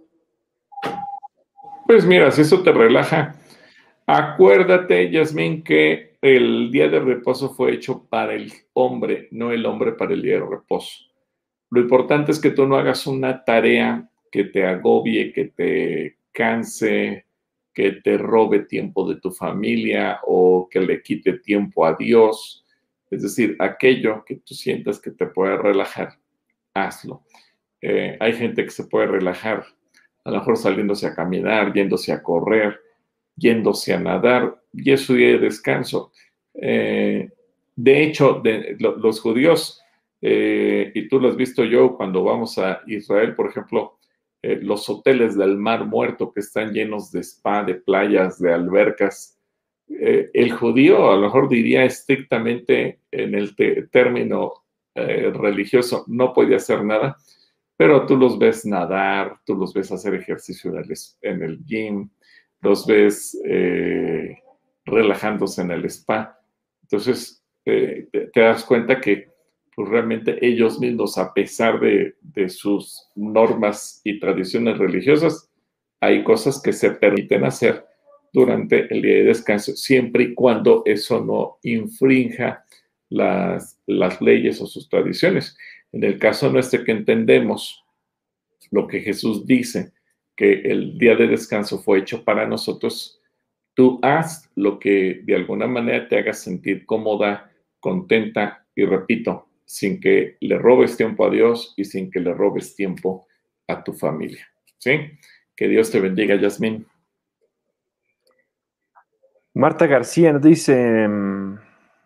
Pues mira, si eso te relaja, acuérdate, Yasmín, que el día de reposo fue hecho para el hombre, no el hombre para el día de reposo. Lo importante es que tú no hagas una tarea que te agobie, que te canse, que te robe tiempo de tu familia o que le quite tiempo a Dios. Es decir, aquello que tú sientas que te puede relajar, hazlo. Eh, hay gente que se puede relajar, a lo mejor saliéndose a caminar, yéndose a correr, yéndose a nadar, y es su día de descanso. Eh, de hecho, los judíos, eh, y tú lo has visto yo cuando vamos a Israel, por ejemplo, los hoteles del Mar Muerto que están llenos de spa, de playas, de albercas, el judío a lo mejor diría estrictamente en el término religioso, no puede hacer nada, pero tú los ves nadar, tú los ves hacer ejercicio en el, gym, los ves relajándose en el spa. Entonces, eh, te, das cuenta que pues, realmente ellos mismos, a pesar de, sus normas y tradiciones religiosas, hay cosas que se permiten hacer durante el día de descanso, siempre y cuando eso no infrinja las, las leyes o sus tradiciones. En el caso nuestro que entendemos lo que Jesús dice, que el día de descanso fue hecho para nosotros, Tú haz lo que de alguna manera te haga sentir cómoda, contenta y repito, sin que le robes tiempo a Dios y sin que le robes tiempo a tu familia. ¿Sí? Que Dios te bendiga, Yasmín. Marta García nos dice, mm,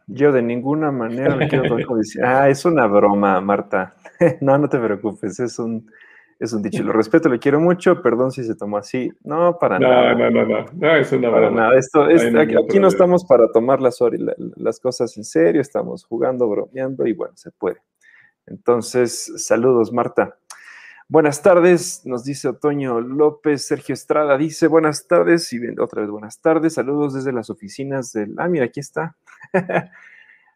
yo de ninguna manera me quiero [laughs] Ah, es una broma, Marta. [laughs] no, no te preocupes, es un, es un dicho. Lo respeto, le quiero mucho. Perdón si se tomó así. No, para nada. No, no, no, no. es una para nada. Esto, aquí, no estamos para tomar las, las cosas en serio. Estamos jugando, bromeando y bueno, se puede. Entonces, saludos, Marta. Buenas tardes, nos dice Otoño López. Sergio Estrada dice buenas tardes y otra vez buenas tardes. Saludos desde las oficinas del. Ah, mira, aquí está. [laughs]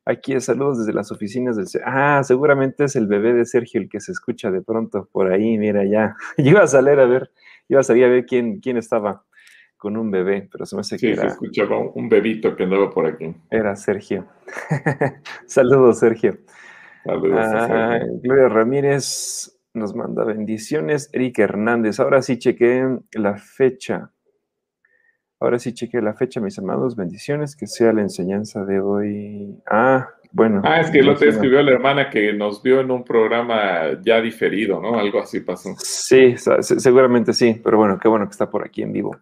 Aquí es saludos desde las oficinas del... Ah, seguramente es el bebé de Sergio el que se escucha de pronto por ahí, mira ya. [laughs] Yo iba a salir a ver, iba a salir a ver quién, quién estaba con un bebé, pero se me hace que era... se escuchaba un bebito que andaba por aquí. Era Sergio. [laughs] saludos, Sergio. Saludos, ah, Gloria Ramírez nos manda bendiciones. Erika Hernández, ahora sí chequé la fecha. Ahora sí cheque la fecha, mis amados. Bendiciones, que sea la enseñanza de hoy. Ah, bueno. Ah, es que lo te escribió la hermana que nos vio en un programa ya diferido, ¿no? Algo así pasó. Sí, seguramente sí, pero bueno, qué bueno que está por aquí en vivo.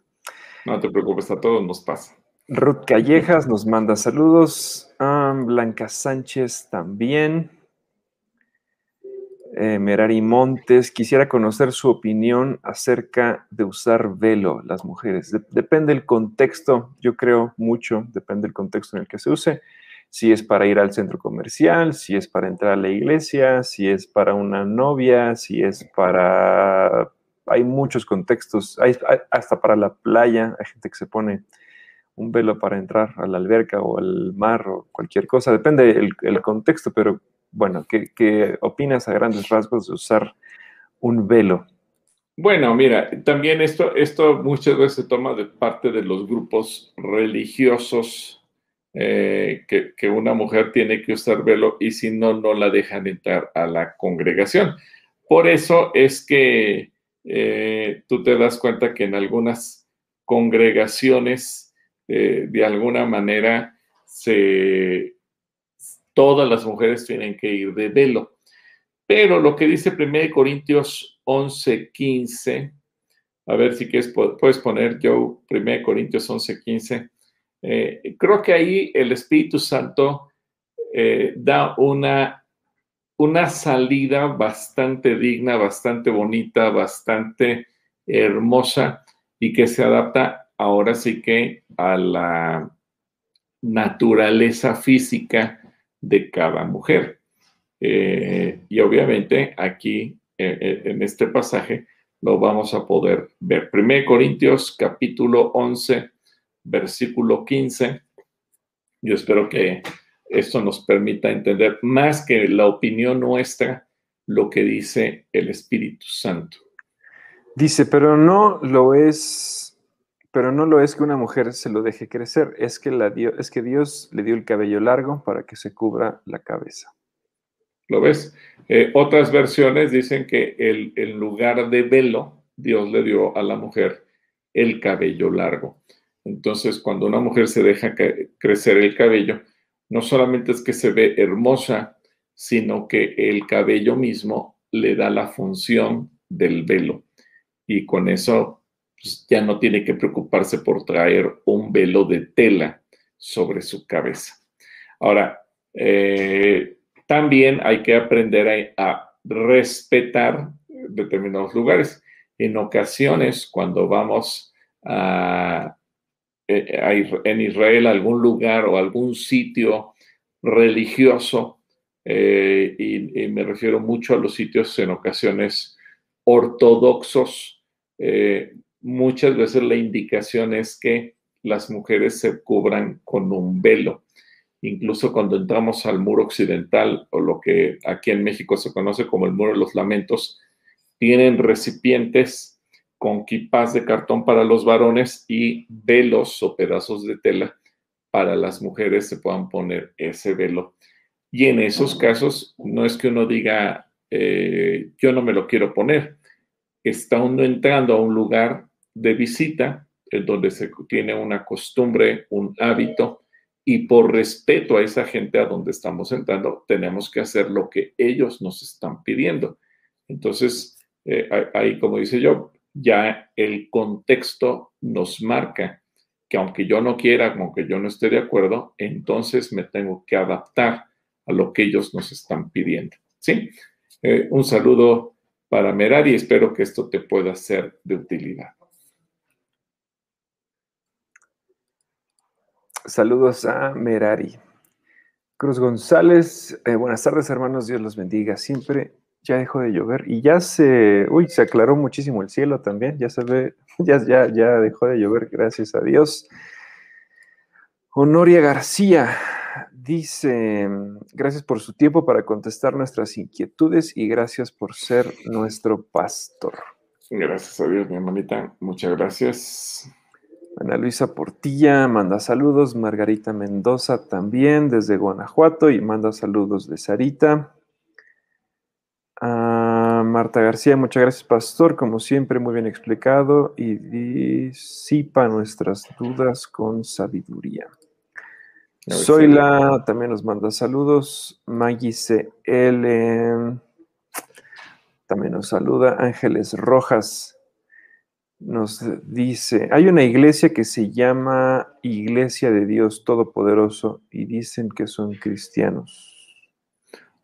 No te preocupes, a todos nos pasa. Ruth Callejas nos manda saludos. Blanca Sánchez también. Eh, Merari Montes, quisiera conocer su opinión acerca de usar velo las mujeres. depende del contexto, yo creo mucho, depende del contexto en el que se use. Si es para ir al centro comercial, si es para entrar a la iglesia, si es para una novia, si es para... Hay muchos contextos, hay, hasta para la playa, hay gente que se pone un velo para entrar a la alberca o al mar o cualquier cosa, depende del el contexto, pero bueno, ¿qué, opinas a grandes rasgos de usar un velo? Bueno, mira, también esto, esto muchas veces se toma de parte de los grupos religiosos eh, que, una mujer tiene que usar velo y si no, no la dejan entrar a la congregación. Por eso es que eh, tú te das cuenta que en algunas congregaciones, eh, de alguna manera, se, todas las mujeres tienen que ir de velo. Pero lo que dice 1 Corintios 11, 15, a ver si quieres, puedes poner yo 1 Corintios 11, 15. Eh, creo que ahí el Espíritu Santo eh, da una, una salida bastante digna, bastante bonita, bastante hermosa y que se adapta ahora sí que a la naturaleza física de cada mujer. Eh, y obviamente aquí, eh, eh, en este pasaje, lo vamos a poder ver. 1 Corintios capítulo 11, versículo 15. Yo espero que esto nos permita entender más que la opinión nuestra, lo que dice el Espíritu Santo. Dice, pero no lo es pero no lo es que una mujer se lo deje crecer, es que, la es que Dios le dio el cabello largo para que se cubra la cabeza. ¿Lo ves? Eh, otras versiones dicen que el, en lugar de velo, Dios le dio a la mujer el cabello largo. Entonces, cuando una mujer se deja crecer el cabello, no solamente es que se ve hermosa, sino que el cabello mismo le da la función del velo. Y con eso pues, ya no tiene que preocuparse por traer un velo de tela sobre su cabeza. Ahora, eh, también hay que aprender a, respetar determinados lugares. En ocasiones, cuando vamos a, eh, en Israel a algún lugar o algún sitio religioso, eh, y, me refiero mucho a los sitios en ocasiones ortodoxos, muchas veces la indicación es que las mujeres se cubran con un velo. Incluso cuando entramos al muro occidental, o lo que aquí en México se conoce como el muro de los lamentos, tienen recipientes con quipas de cartón para los varones y velos o pedazos de tela para las mujeres se puedan poner ese velo. Y en esos casos no es que uno diga, eh, yo no me lo quiero poner. Está uno entrando a un lugar de visita, en donde se tiene una costumbre, un hábito, y por respeto a esa gente a donde estamos entrando, tenemos que hacer lo que ellos nos están pidiendo. Entonces, eh, ahí, como dice yo, ya el contexto nos marca que aunque yo no quiera, aunque yo no esté de acuerdo, entonces me tengo que adaptar a lo que ellos nos están pidiendo. ¿Sí? Eh, un saludo para Merari, espero que esto te pueda ser de utilidad. Saludos a Merari. Cruz González, eh, buenas tardes hermanos, Dios los bendiga. Siempre ya dejó de llover y ya se, uy, se aclaró muchísimo el cielo también, ya se ve, [laughs] ya, ya, ya dejó de llover, gracias a Dios. Honoria García dice, gracias por su tiempo para contestar nuestras inquietudes y gracias por ser nuestro pastor. Gracias a Dios, mi hermanita, muchas gracias. Ana Luisa Portilla manda saludos, Margarita Mendoza también desde Guanajuato y manda saludos de Sarita. Ah, Marta García, muchas gracias Pastor, como siempre muy bien explicado y disipa nuestras dudas con sabiduría. Zoila también nos manda saludos. Maggie CL también nos saluda. Ángeles Rojas nos dice, hay una iglesia que se llama Iglesia de Dios Todopoderoso y dicen que son cristianos.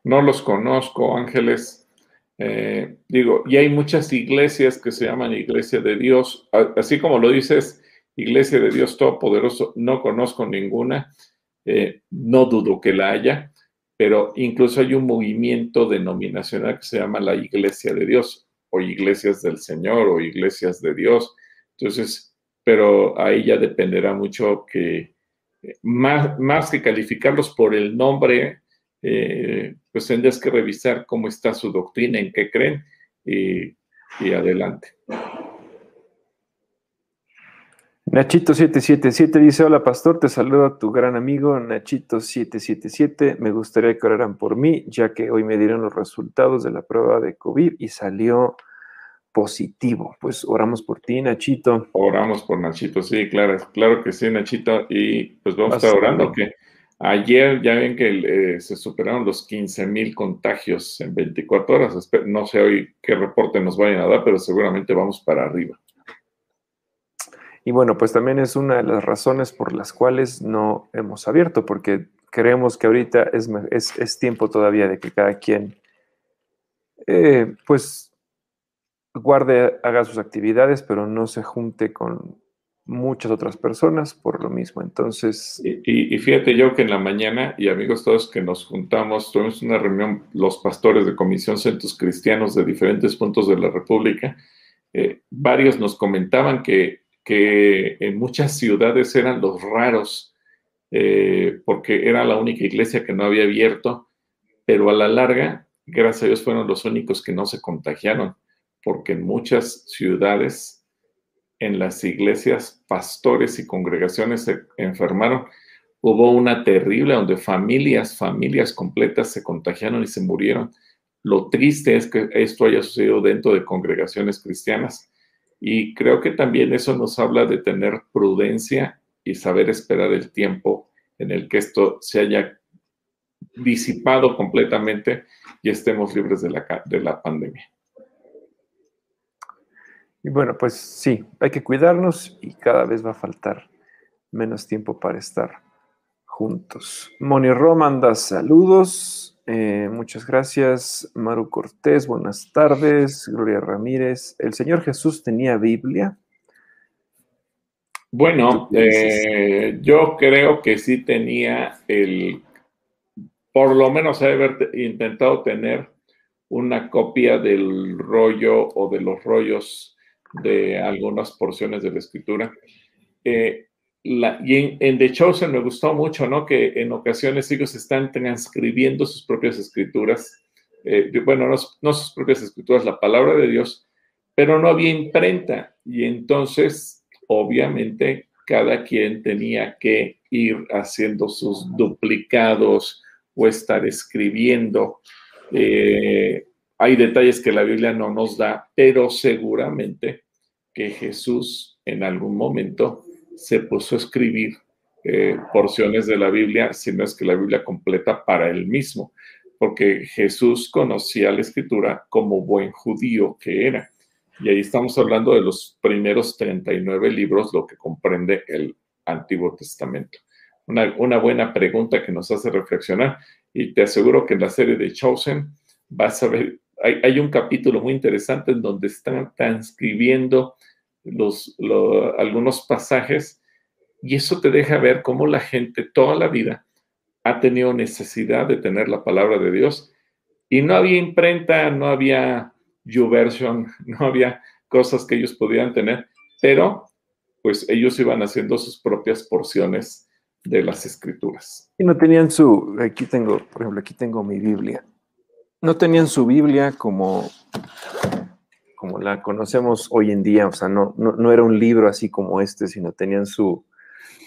No los conozco, ángeles. Eh, digo, y hay muchas iglesias que se llaman Iglesia de Dios, así como lo dices, Iglesia de Dios Todopoderoso, no conozco ninguna, eh, no dudo que la haya, pero incluso hay un movimiento denominacional que se llama la Iglesia de Dios, o Iglesias del Señor, o Iglesias de Dios. Entonces, pero ahí ya dependerá mucho que, eh, más, más que calificarlos por el nombre, eh, pues tendrías que revisar cómo está su doctrina, en qué creen y, y adelante. Nachito777 dice, hola pastor, te saludo tu gran amigo Nachito777. Me gustaría que oraran por mí, ya que hoy me dieron los resultados de la prueba de COVID y salió positivo. Pues oramos por ti, Nachito. Oramos por Nachito, sí, claro, claro que sí, Nachito. Y pues vamos a estar orando que ayer ya ven que eh, se superaron los 15 mil contagios en 24 horas. No sé hoy qué reporte nos vayan a dar, pero seguramente vamos para arriba. Y bueno, pues también es una de las razones por las cuales no hemos abierto, porque creemos que ahorita es, es, tiempo todavía de que cada quien, eh, pues, guarde, haga sus actividades, pero no se junte con muchas otras personas por lo mismo. Entonces... Y, fíjate yo que en la mañana, y amigos todos que nos juntamos, tuvimos una reunión, los pastores de Comisión Centros Cristianos de diferentes puntos de la República, eh, varios nos comentaban que que en muchas ciudades eran los raros, eh, porque era la única iglesia que no había abierto, pero a la larga, gracias a Dios, fueron los únicos que no se contagiaron, porque en muchas ciudades, en las iglesias, pastores y congregaciones se enfermaron. Hubo una terrible donde familias, familias completas se contagiaron y se murieron. Lo triste es que esto haya sucedido dentro de congregaciones cristianas y creo que también eso nos habla de tener prudencia y saber esperar el tiempo en el que esto se haya disipado completamente y estemos libres de la, de la pandemia. Y bueno, pues sí, hay que cuidarnos y cada vez va a faltar menos tiempo para estar juntos. Moni Ro manda saludos. Eh, muchas gracias, Maru Cortés. Buenas tardes, Gloria Ramírez. ¿El Señor Jesús tenía Biblia? Bueno, eh, yo creo que sí tenía el, por lo menos haber intentado tener una copia del rollo o de los rollos de algunas porciones de la escritura. Eh, y en, The Chosen me gustó mucho, ¿no? Que en ocasiones ellos están transcribiendo sus propias escrituras, eh, bueno, no, sus propias escrituras, la palabra de Dios, pero no había imprenta. Y entonces, obviamente, cada quien tenía que ir haciendo sus duplicados o estar escribiendo. Eh, hay detalles que la Biblia no nos da, pero seguramente que Jesús en algún momento se puso a escribir eh, porciones de la Biblia, si no es que la Biblia completa para él mismo, porque Jesús conocía la escritura como buen judío que era. Y ahí estamos hablando de los primeros 39 libros, lo que comprende el Antiguo Testamento. Una, buena pregunta que nos hace reflexionar y te aseguro que en la serie de Chosen vas a ver, hay un capítulo muy interesante en donde están transcribiendo los, algunos pasajes y eso te deja ver cómo la gente toda la vida ha tenido necesidad de tener la palabra de Dios y no había imprenta, no había YouVersion, [laughs] no había cosas que ellos podían tener, pero pues ellos iban haciendo sus propias porciones de las escrituras. Y no tenían su, aquí tengo, por ejemplo, aquí tengo mi Biblia. No tenían su Biblia como como la conocemos hoy en día, o sea, no, era un libro así como este, sino tenían su,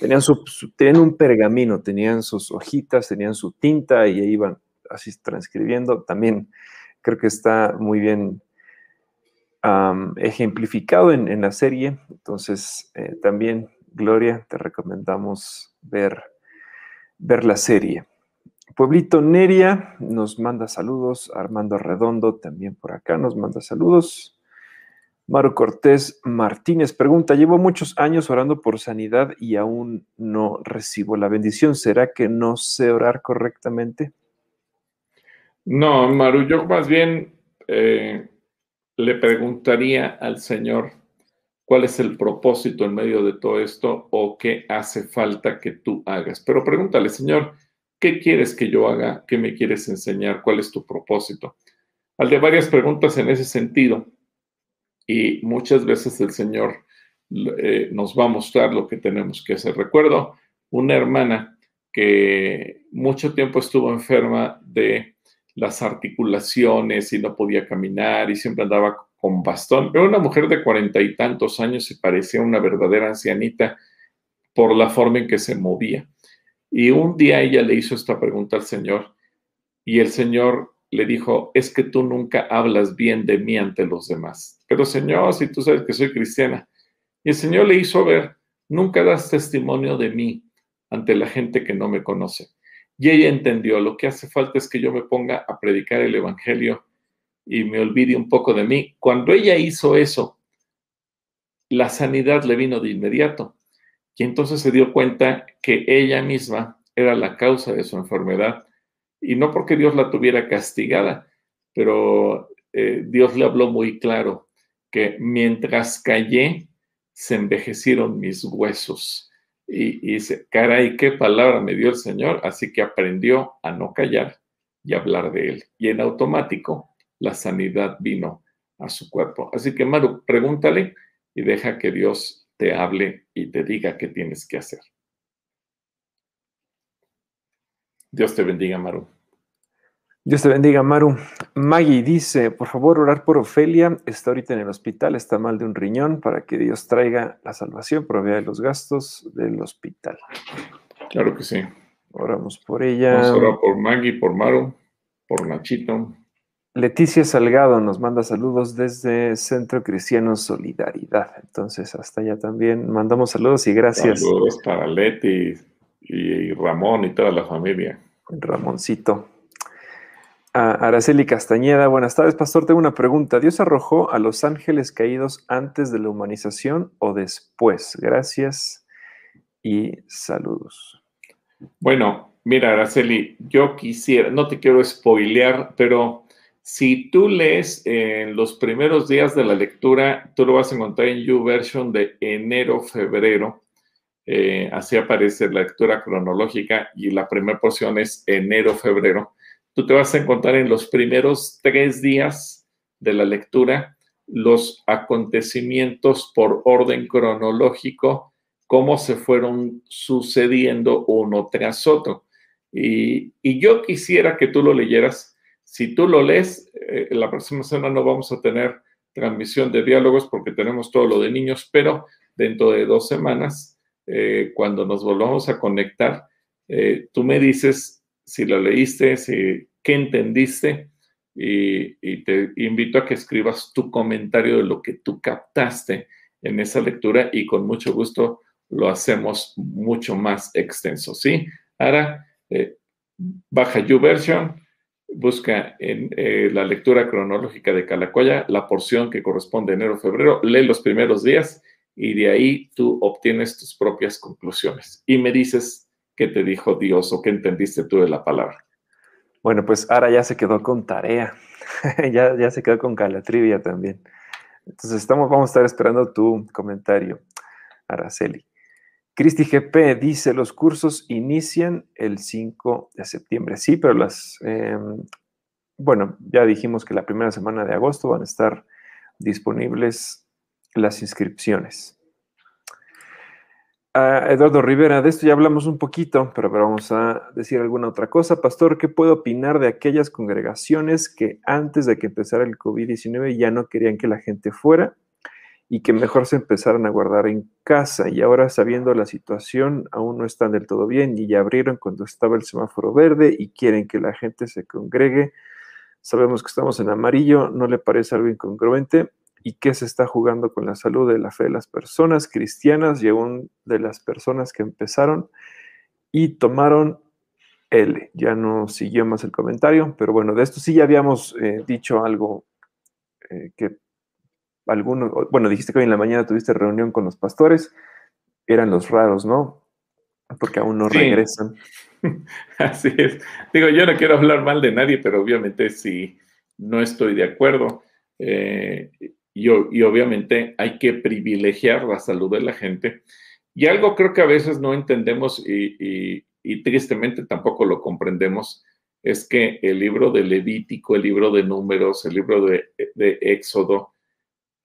tenían su, tenían un pergamino, tenían sus hojitas, tenían su tinta y iban así transcribiendo. También creo que está muy bien ejemplificado en, la serie. Entonces, eh, también, Gloria, te recomendamos ver, ver la serie. Pueblito Neria nos manda saludos. Armando Redondo también por acá nos manda saludos. Maru Cortés Martínez pregunta, llevo muchos años orando por sanidad y aún no recibo la bendición. ¿Será que no sé orar correctamente? No, Maru, yo más bien eh, le preguntaría al Señor cuál es el propósito en medio de todo esto o qué hace falta que tú hagas. Pero pregúntale, Señor, ¿qué quieres que yo haga? ¿Qué me quieres enseñar? ¿Cuál es tu propósito? Al de varias preguntas en ese sentido, y muchas veces el Señor eh, nos va a mostrar lo que tenemos que hacer. Recuerdo una hermana que mucho tiempo estuvo enferma de las articulaciones y no podía caminar y siempre andaba con bastón. Era una mujer de cuarenta y tantos años y parecía una verdadera ancianita por la forma en que se movía. Y un día ella le hizo esta pregunta al Señor y el Señor le dijo, es que tú nunca hablas bien de mí ante los demás. Pero Señor, si tú sabes que soy cristiana. Y el Señor le hizo ver, nunca das testimonio de mí ante la gente que no me conoce. Y ella entendió, lo que hace falta es que yo me ponga a predicar el Evangelio y me olvide un poco de mí. Cuando ella hizo eso, la sanidad le vino de inmediato. Y entonces se dio cuenta que ella misma era la causa de su enfermedad. Y no porque Dios la tuviera castigada, pero eh, Dios le habló muy claro mientras callé, se envejecieron mis huesos y, dice, caray, qué palabra me dio el Señor, así que aprendió a no callar y hablar de él. Y en automático la sanidad vino a su cuerpo. Así que, Maru, pregúntale y deja que Dios te hable y te diga qué tienes que hacer. Dios te bendiga, Maru. Dios te bendiga, Maru. Maggie dice, por favor, orar por Ofelia. Está ahorita en el hospital, está mal de un riñón, para que Dios traiga la salvación, provea de los gastos del hospital. Claro que sí. Oramos por ella. Vamos a orar por Maggie, por Maru, por Nachito. Leticia Salgado nos manda saludos desde Centro Cristiano Solidaridad. Entonces, hasta allá también mandamos saludos y gracias. Saludos para Leti y Ramón y toda la familia. Ramoncito. Araceli Castañeda, buenas tardes, pastor. Tengo una pregunta. ¿Dios arrojó a los ángeles caídos antes de la humanización o después? Gracias y saludos. Bueno, mira, Araceli, yo quisiera, no te quiero spoilear, pero si tú lees en los primeros días de la lectura, tú lo vas a encontrar en YouVersion de enero-febrero. Eh, así aparece la lectura cronológica y la primera porción es enero-febrero tú te vas a encontrar en los primeros tres días de la lectura los acontecimientos por orden cronológico, cómo se fueron sucediendo uno tras otro. Y, yo quisiera que tú lo leyeras. Si tú lo lees, eh, la próxima semana no vamos a tener transmisión de diálogos porque tenemos todo lo de niños, pero dentro de dos semanas, eh, cuando nos volvamos a conectar, eh, tú me dices si lo leíste, si, qué entendiste y, te invito a que escribas tu comentario de lo que tú captaste en esa lectura y con mucho gusto lo hacemos mucho más extenso, ¿sí? Ahora, eh, baja YouVersion, busca en eh, la lectura cronológica de Calacoya la porción que corresponde enero-febrero, lee los primeros días y de ahí tú obtienes tus propias conclusiones y me dices qué te dijo Dios o qué entendiste tú de la palabra. Bueno, pues ahora ya se quedó con tarea, [laughs] ya, ya se quedó con calatrivia también. Entonces estamos, vamos a estar esperando tu comentario, Araceli. Cristi GP dice, los cursos inician el 5 de septiembre. Sí, pero las, em, bueno, ya dijimos que la primera semana de agosto van a estar disponibles las inscripciones. Eduardo Rivera, de esto ya hablamos un poquito, pero vamos a decir alguna otra cosa. Pastor, ¿qué puedo opinar de aquellas congregaciones que antes de que empezara el COVID-19 ya no querían que la gente fuera y que mejor se empezaran a guardar en casa y ahora sabiendo la situación aún no están del todo bien y ya abrieron cuando estaba el semáforo verde y quieren que la gente se congregue? Sabemos que estamos en amarillo, ¿no le parece algo incongruente? Y qué se está jugando con la salud de la fe de las personas cristianas y aún de las personas que empezaron y tomaron L. Ya no siguió más el comentario, pero bueno, de esto sí ya habíamos eh, dicho algo eh, que algunos, bueno, dijiste que hoy en la mañana tuviste reunión con los pastores, eran los raros, ¿no? Porque aún no regresan. [laughs] Así es. Digo, yo no quiero hablar mal de nadie, pero obviamente sí no estoy de acuerdo. Eh, y, obviamente hay que privilegiar la salud de la gente. Y algo creo que a veces no entendemos y, tristemente tampoco lo comprendemos, es que el libro de Levítico, el libro de Números, el libro de, Éxodo,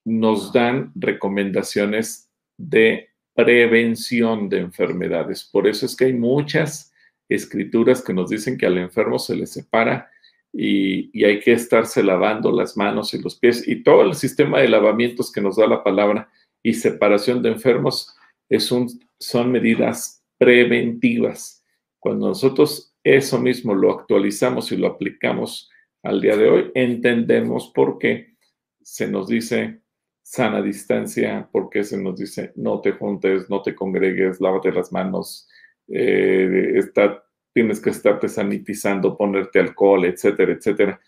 nos dan recomendaciones de prevención de enfermedades. Por eso es que hay muchas escrituras que nos dicen que al enfermo se le separa y, hay que estarse lavando las manos y los pies y todo el sistema de lavamientos que nos da la palabra y separación de enfermos es un, son medidas preventivas. Cuando nosotros eso mismo lo actualizamos y lo aplicamos al día de hoy, entendemos por qué se nos dice sana distancia, por qué se nos dice no te juntes, no te congregues, lávate las manos, eh, está tienes que estarte sanitizando, ponerte alcohol, etcétera, etcétera.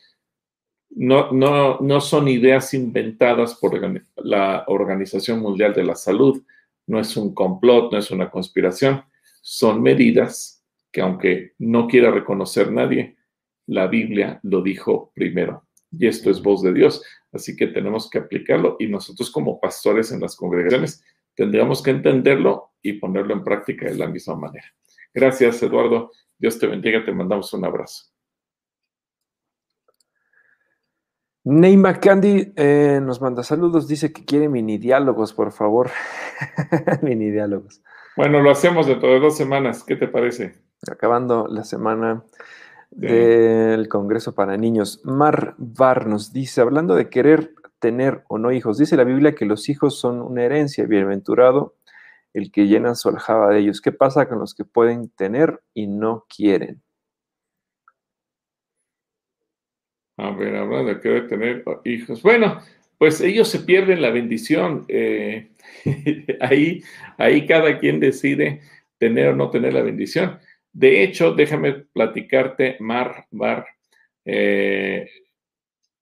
No, no, no son ideas inventadas por la Organización Mundial de la Salud, no es un complot, no es una conspiración, son medidas que aunque no quiera reconocer nadie, la Biblia lo dijo primero. Y esto es voz de Dios, así que tenemos que aplicarlo y nosotros como pastores en las congregaciones tendríamos que entenderlo y ponerlo en práctica de la misma manera. Gracias, Eduardo. Dios te bendiga, te mandamos un abrazo. Neymar Candy eh, nos manda saludos, dice que quiere mini diálogos, por favor. [laughs] mini diálogos. Bueno, lo hacemos dentro de dos semanas, ¿qué te parece? Acabando la semana del Congreso para Niños. Mar Var nos dice, hablando de querer tener o no hijos, dice la Biblia que los hijos son una herencia, bienaventurado el que llena su aljaba de ellos. ¿Qué pasa con los que pueden tener y no quieren? A ver, hablando de querer tener hijos. Bueno, pues ellos se pierden la bendición. Eh, [laughs] ahí, ahí cada quien decide tener o no tener la bendición. De hecho, déjame platicarte, Mar, Mar, eh,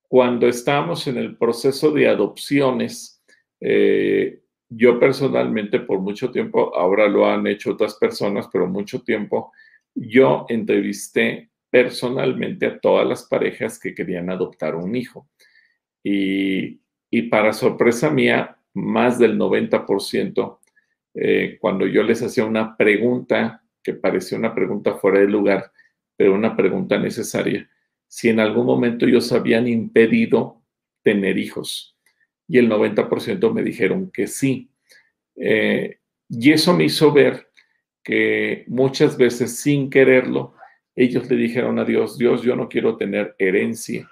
cuando estamos en el proceso de adopciones, eh, yo personalmente por mucho tiempo, ahora lo han hecho otras personas, pero mucho tiempo, yo entrevisté personalmente a todas las parejas que querían adoptar un hijo. Y, para sorpresa mía, más del 90%, eh, cuando yo les hacía una pregunta, que parecía una pregunta fuera de lugar, pero una pregunta necesaria, si en algún momento ellos habían impedido tener hijos y el 90% me dijeron que sí. Eh, y eso me hizo ver que muchas veces sin quererlo, ellos le dijeron a Dios, Dios, yo no quiero tener herencia.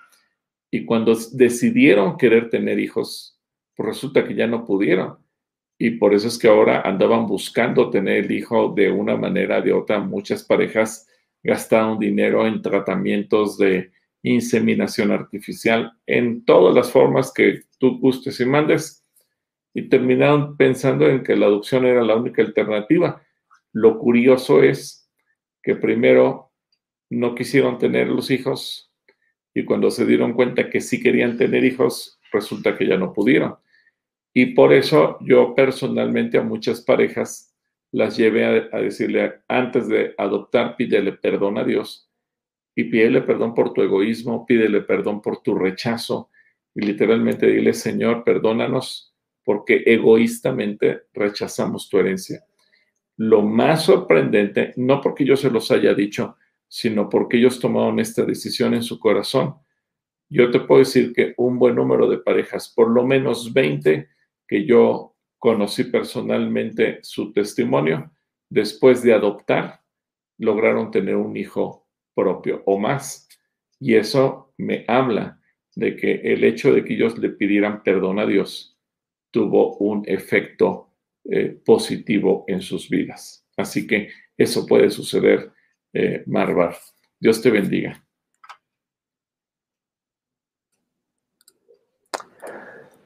Y cuando decidieron querer tener hijos, pues resulta que ya no pudieron. Y por eso es que ahora andaban buscando tener el hijo de una manera o de otra. Muchas parejas gastaron dinero en tratamientos de inseminación artificial en todas las formas que tú gustes y mandes y terminaron pensando en que la adopción era la única alternativa. Lo curioso es que primero no quisieron tener los hijos y cuando se dieron cuenta que sí querían tener hijos, resulta que ya no pudieron. Y por eso yo personalmente a muchas parejas las llevé a, a decirle, antes de adoptar, pídele perdón a Dios y pídele perdón por tu egoísmo, pídele perdón por tu rechazo y literalmente dile, Señor, perdónanos porque egoístamente rechazamos tu herencia. Lo más sorprendente, no porque yo se los haya dicho, sino porque ellos tomaron esta decisión en su corazón. Yo te puedo decir que un buen número de parejas, por lo menos 20 que yo conocí personalmente su testimonio, después de adoptar, lograron tener un hijo propio o más. Y eso me habla de que el hecho de que ellos le pidieran perdón a Dios tuvo un efecto eh, positivo en sus vidas. Así que eso puede suceder, eh, Marvar. Dios te bendiga.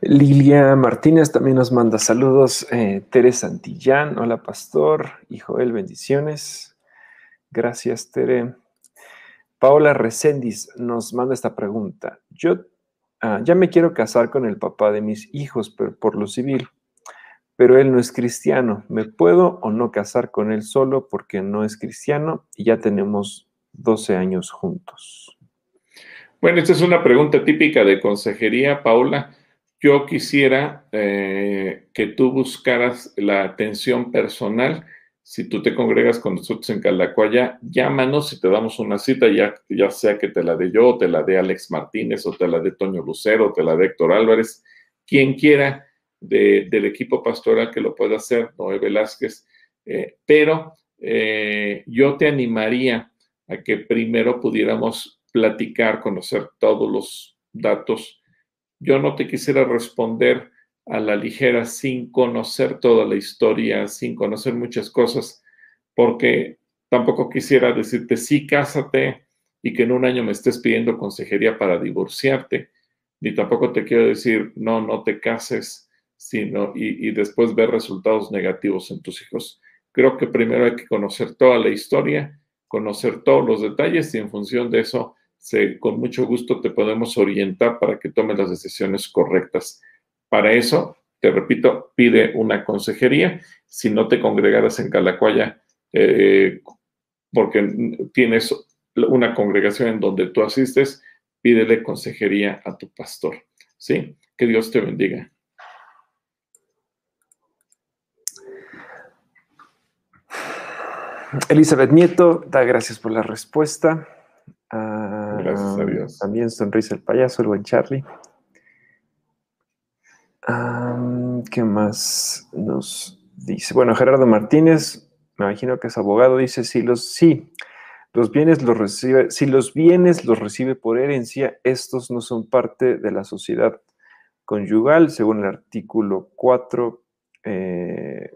Lilia Martínez también nos manda saludos. Eh, Tere Santillán, hola pastor. Y Joel, bendiciones. Gracias, Tere. Paola Recendis nos manda esta pregunta. Yo ah, ya me quiero casar con el papá de mis hijos pero por lo civil, pero él no es cristiano. ¿Me puedo o no casar con él solo porque no es cristiano y ya tenemos 12 años juntos? Bueno, esta es una pregunta típica de consejería, Paula. Yo quisiera eh, que tú buscaras la atención personal. Si tú te congregas con nosotros en Calacuaya, llámanos y te damos una cita, ya, ya sea que te la dé yo, o te la dé Alex Martínez, o te la dé Toño Lucero, o te la dé Héctor Álvarez, quien quiera del equipo pastoral que lo pueda hacer, Noé Velázquez. Eh, pero eh, yo te animaría a que primero pudiéramos platicar, conocer todos los datos. Yo no te quisiera responder a la ligera sin conocer toda la historia, sin conocer muchas cosas, porque tampoco quisiera decirte, sí, cásate y que en un año me estés pidiendo consejería para divorciarte, ni tampoco te quiero decir, no, no te cases, sino y, después ver resultados negativos en tus hijos. Creo que primero hay que conocer toda la historia, conocer todos los detalles y en función de eso con mucho gusto te podemos orientar para que tomes las decisiones correctas. Para eso, te repito, pide una consejería. Si no te congregaras en Calacuaya, eh, porque tienes una congregación en donde tú asistes, pídele consejería a tu pastor. ¿Sí? Que Dios te bendiga. Elizabeth Nieto, da gracias por la respuesta. Gracias a Dios. También sonrisa el payaso, el buen Charlie. ¿Qué más nos dice? Bueno, Gerardo Martínez, me imagino que es abogado, dice, si los, sí, los bienes los recibe, si los bienes los recibe por herencia, estos no son parte de la sociedad conyugal, según el artículo 4, eh,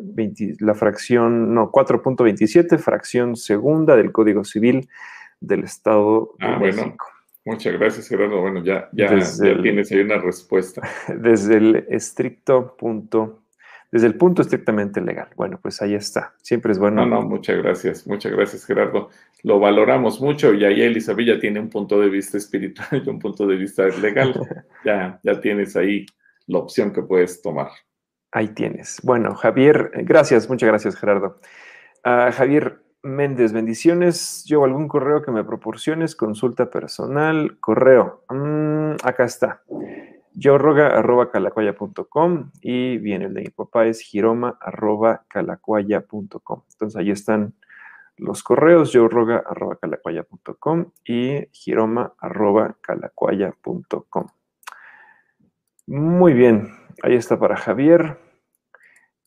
la fracción, no, 4.27, fracción segunda del Código Civil del Estado de ah, Bueno. Muchas gracias, Gerardo. Bueno, ya, ya, tienes ahí una respuesta. [laughs] Desde el estricto punto, desde el punto estrictamente legal. Bueno, pues ahí está. Siempre es bueno. No, no, muchas gracias, muchas gracias, Gerardo. Lo valoramos mucho y ahí Elizabeth ya tiene un punto de vista espiritual [laughs] y un punto de vista legal. [laughs] ya, ya tienes ahí la opción que puedes tomar. Ahí tienes. Bueno, Javier, gracias, muchas gracias, Gerardo. Uh, Javier, Méndez, bendiciones. Yo algún correo que me proporciones, consulta personal, correo. Mm, acá está. Yo roga arroba calacuaya.com y viene el de mi papá es giroma arroba calacuaya.com. Entonces ahí están los correos, yo roga arroba calacuaya.com y giroma arroba calacuaya.com. Muy bien, ahí está para Javier.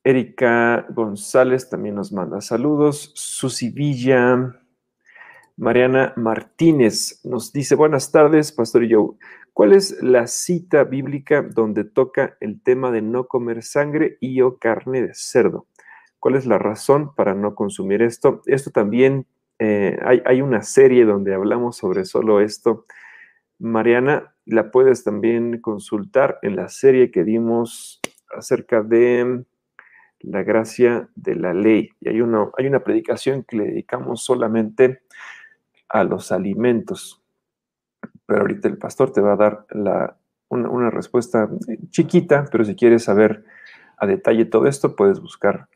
Erika González también nos manda saludos. Susi Villa. Mariana Martínez nos dice, buenas tardes, Pastor Joe. ¿Cuál es la cita bíblica donde toca el tema de no comer sangre y o carne de cerdo? ¿Cuál es la razón para no consumir esto? Esto también, eh, hay, hay una serie donde hablamos sobre solo esto. Mariana, la puedes también consultar en la serie que dimos acerca de la gracia de la ley. Y hay, uno, hay una predicación que le dedicamos solamente a los alimentos. Pero ahorita el pastor te va a dar una, respuesta chiquita, pero si quieres saber a detalle todo esto, puedes buscar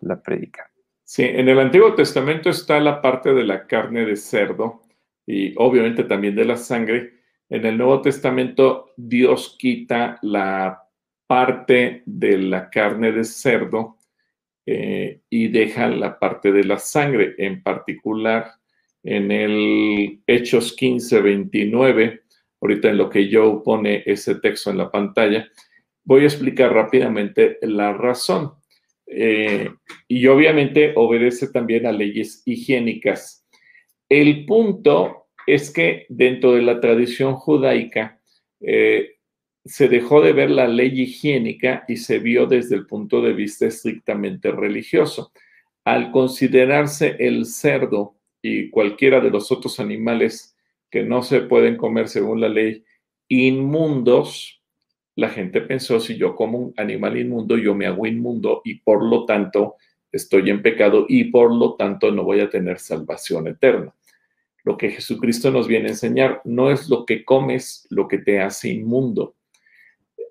la predica. Sí, en el Antiguo Testamento está la parte de la carne de cerdo y obviamente también de la sangre. En el Nuevo Testamento Dios quita la parte de la carne de cerdo eh, y deja la parte de la sangre, en particular en el Hechos 15, 29, ahorita en lo que yo pone ese texto en la pantalla, voy a explicar rápidamente la razón. Eh, y obviamente obedece también a leyes higiénicas. El punto es que dentro de la tradición judaica, eh, se dejó de ver la ley higiénica y se vio desde el punto de vista estrictamente religioso. Al considerarse el cerdo y cualquiera de los otros animales que no se pueden comer según la ley inmundos, la gente pensó, si yo como un animal inmundo, yo me hago inmundo y por lo tanto estoy en pecado y por lo tanto no voy a tener salvación eterna. Lo que Jesucristo nos viene a enseñar no es lo que comes lo que te hace inmundo,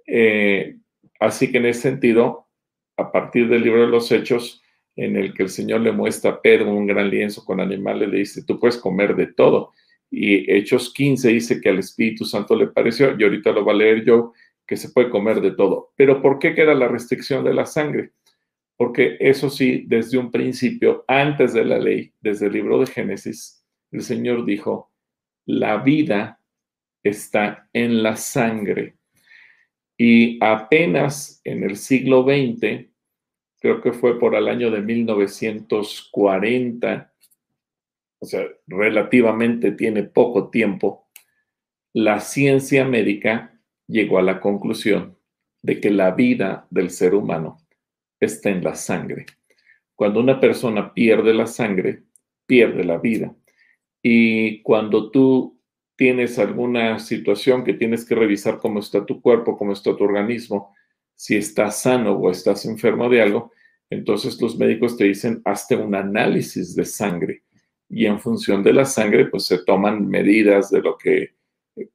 eh, así que en ese sentido, a partir del libro de los Hechos, en el que el Señor le muestra a Pedro un gran lienzo con animales, le dice, tú puedes comer de todo. Y Hechos 15 dice que al Espíritu Santo le pareció, y ahorita lo va a leer yo, que se puede comer de todo. Pero ¿por qué queda la restricción de la sangre? Porque eso sí, desde un principio, antes de la ley, desde el libro de Génesis, el Señor dijo, la vida está en la sangre. Y apenas en el siglo XX, creo que fue por el año de 1940, o sea, relativamente tiene poco tiempo, la ciencia médica llegó a la conclusión de que la vida del ser humano está en la sangre. Cuando una persona pierde la sangre, pierde la vida. Y cuando tú tienes alguna situación que tienes que revisar cómo está tu cuerpo, cómo está tu organismo, si estás sano o estás enfermo de algo, entonces los médicos te dicen, hazte un análisis de sangre. Y en función de la sangre, pues se toman medidas de lo que,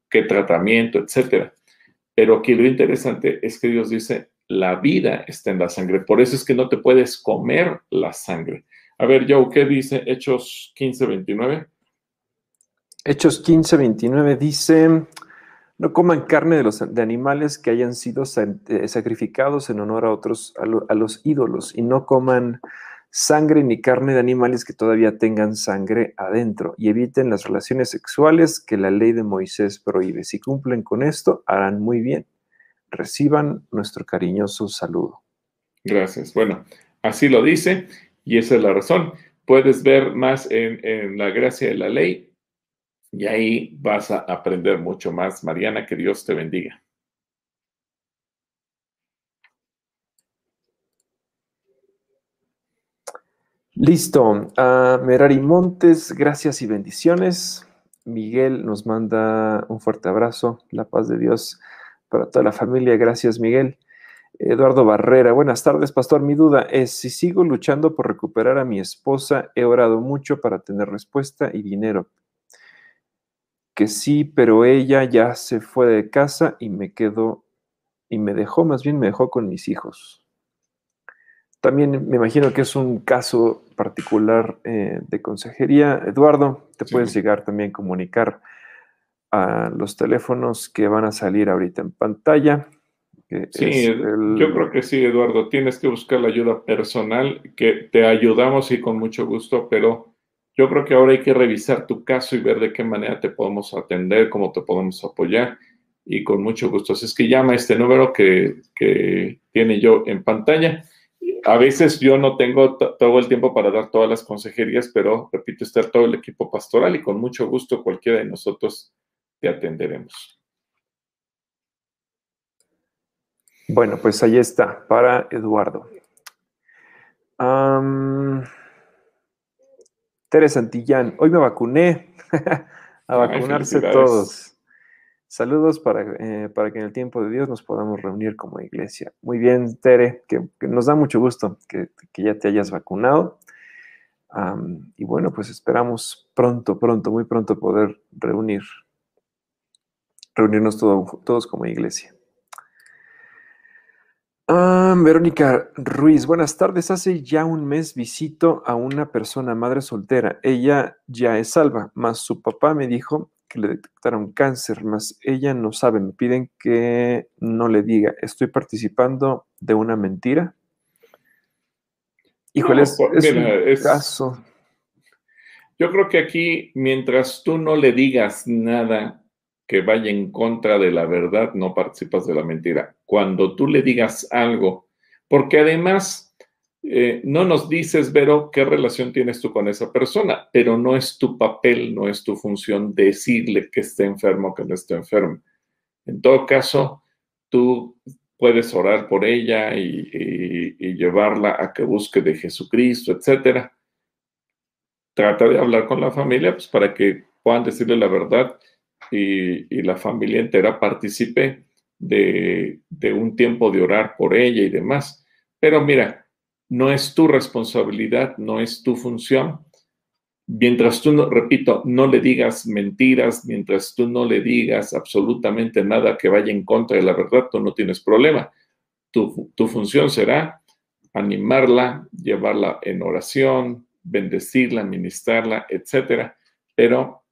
qué tratamiento, etcétera. Pero aquí lo interesante es que Dios dice, la vida está en la sangre. Por eso es que no te puedes comer la sangre. A ver, Joe, ¿qué dice Hechos 15, 29? Hechos 15, 29 dice, no coman carne de los de animales que hayan sido eh, sacrificados en honor a otros, a, los ídolos, y no coman sangre ni carne de animales que todavía tengan sangre adentro, y eviten las relaciones sexuales que la ley de Moisés prohíbe. Si cumplen con esto, harán muy bien reciban nuestro cariñoso saludo. Gracias. Bueno, así lo dice y esa es la razón. Puedes ver más en, la gracia de la ley y ahí vas a aprender mucho más. Mariana, que Dios te bendiga. Listo. Uh, Merari Montes, gracias y bendiciones. Miguel nos manda un fuerte abrazo. La paz de Dios para toda la familia. Gracias, Miguel. Eduardo Barrera, buenas tardes, pastor. Mi duda es, si sigo luchando por recuperar a mi esposa, he orado mucho para tener respuesta y dinero. Que sí, pero ella ya se fue de casa y me quedó, y me dejó, más bien me dejó con mis hijos. También me imagino que es un caso particular eh, de consejería. Eduardo, te puedes llegar también a comunicar a los teléfonos que van a salir ahorita en pantalla. Sí, yo creo que sí, Eduardo. Tienes que buscar la ayuda personal, que te ayudamos y con mucho gusto, pero yo creo que ahora hay que revisar tu caso y ver de qué manera te podemos atender, cómo te podemos apoyar y con mucho gusto. Así es que llama a este número que, que tiene yo en pantalla. A veces yo no tengo todo el tiempo para dar todas las consejerías, pero repito, está todo el equipo pastoral y con mucho gusto cualquiera de nosotros te atenderemos. Bueno, pues ahí está, para Eduardo. Tere Santillán, hoy me vacuné. [laughs] A vacunarse todos. Saludos para, eh, para, que en el tiempo de Dios nos podamos reunir como iglesia. Muy bien, Tere, que, nos da mucho gusto que, ya te hayas vacunado. y bueno, pues esperamos pronto, pronto, muy pronto poder reunir reunirnos todos como iglesia. Ah, Verónica Ruiz, buenas tardes. Hace ya un mes visito a una persona, madre soltera. Ella ya es salva, más su papá me dijo que le detectaron cáncer, más ella no sabe. Me piden que no le diga. ¿Estoy participando de una mentira? Híjole, es, un caso. Yo creo que aquí, mientras tú no le digas nada que vaya en contra de la verdad, no participas de la mentira. Cuando tú le digas algo, porque además eh, no nos dices, Vero, qué relación tienes tú con esa persona, pero no es tu papel, no es tu función decirle que esté enfermo o que no esté enfermo. En todo caso, tú puedes orar por ella y, y llevarla a que busque de Jesucristo, etcétera. Trata de hablar con la familia pues, para que puedan decirle la verdad y, la familia entera participe de, un tiempo de orar por ella y demás. Pero mira, no es tu responsabilidad, no es tu función. Mientras tú, no, repito, no le digas mentiras, mientras tú no le digas absolutamente nada que vaya en contra de la verdad, tú no tienes problema. Tu, tu función será animarla, llevarla en oración, bendecirla, ministrarla, etcétera. Pero,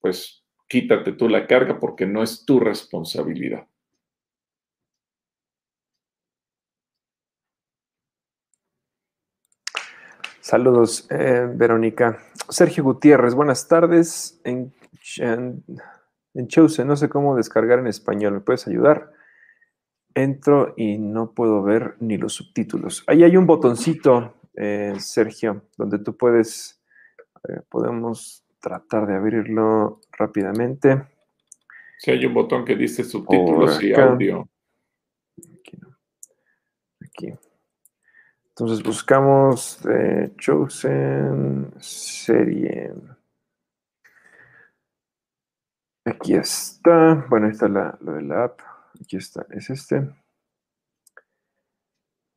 pues, quítate tú la carga porque no es tu responsabilidad. Saludos, eh, Verónica. Sergio Gutiérrez, buenas tardes. En, en, Chose, no sé cómo descargar en español, ¿me puedes ayudar? Entro y no puedo ver ni los subtítulos. Ahí hay un botoncito, eh, Sergio, donde tú puedes, podemos tratar de abrirlo rápidamente. Sí, hay un botón que dice subtítulos y audio. Aquí, no. Aquí. Entonces buscamos de Chosen serie. Aquí está. Bueno, ahí está la, lo de la app. Aquí está, es este.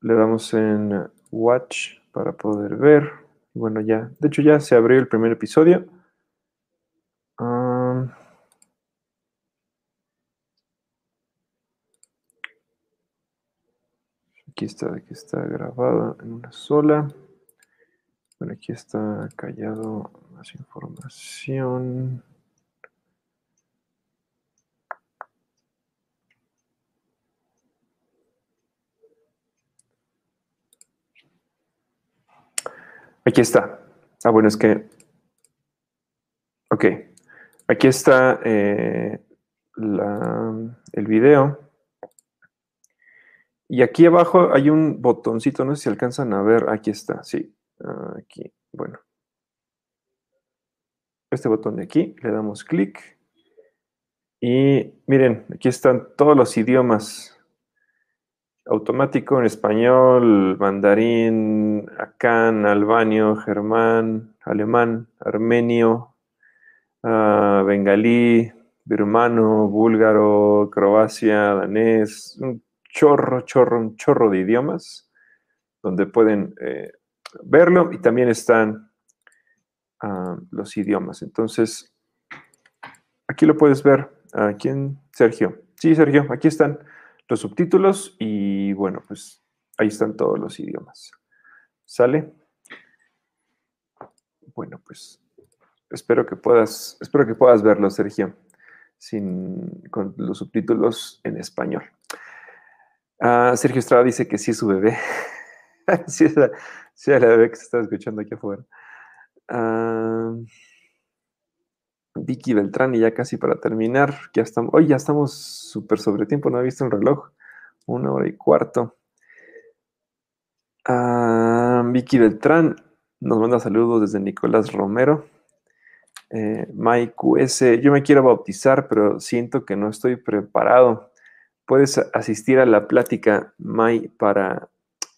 Le damos en Watch para poder ver. Bueno, ya, de hecho ya se abrió el primer episodio. Aquí está, aquí está grabado en una sola. Bueno, aquí está callado más información. Aquí está. Ah, bueno, es que... Ok. Aquí está eh, el video. Y aquí abajo hay un botoncito, no sé si alcanzan a ver, aquí está, sí, aquí, bueno. Este botón de aquí, le damos clic. Y miren, aquí están todos los idiomas. Automático en español, mandarín, acán, albanio, germán, alemán, armenio, uh, bengalí, birmano, búlgaro, croacia, danés, chorro, chorro, un chorro de idiomas donde pueden eh, verlo y también están ah, los idiomas. Entonces, aquí lo puedes ver. Aquí en Sergio. Sí, Sergio, aquí están los subtítulos y bueno, pues ahí están todos los idiomas. ¿Sale? Bueno, pues espero que puedas, espero que puedas verlo, Sergio, sin, con los subtítulos en español. Ah, Sergio Estrada dice que sí es su bebé. [laughs] sí, es la, bebé que se está escuchando aquí afuera. Ah, Vicky Beltrán, y ya casi para terminar, hoy ya estamos súper sobre tiempo, no he visto un reloj, una hora y cuarto. Ah, Vicky Beltrán nos manda saludos desde Nicolás Romero. Eh, Mike yo me quiero bautizar, pero siento que no estoy preparado puedes asistir a la plática, May, para,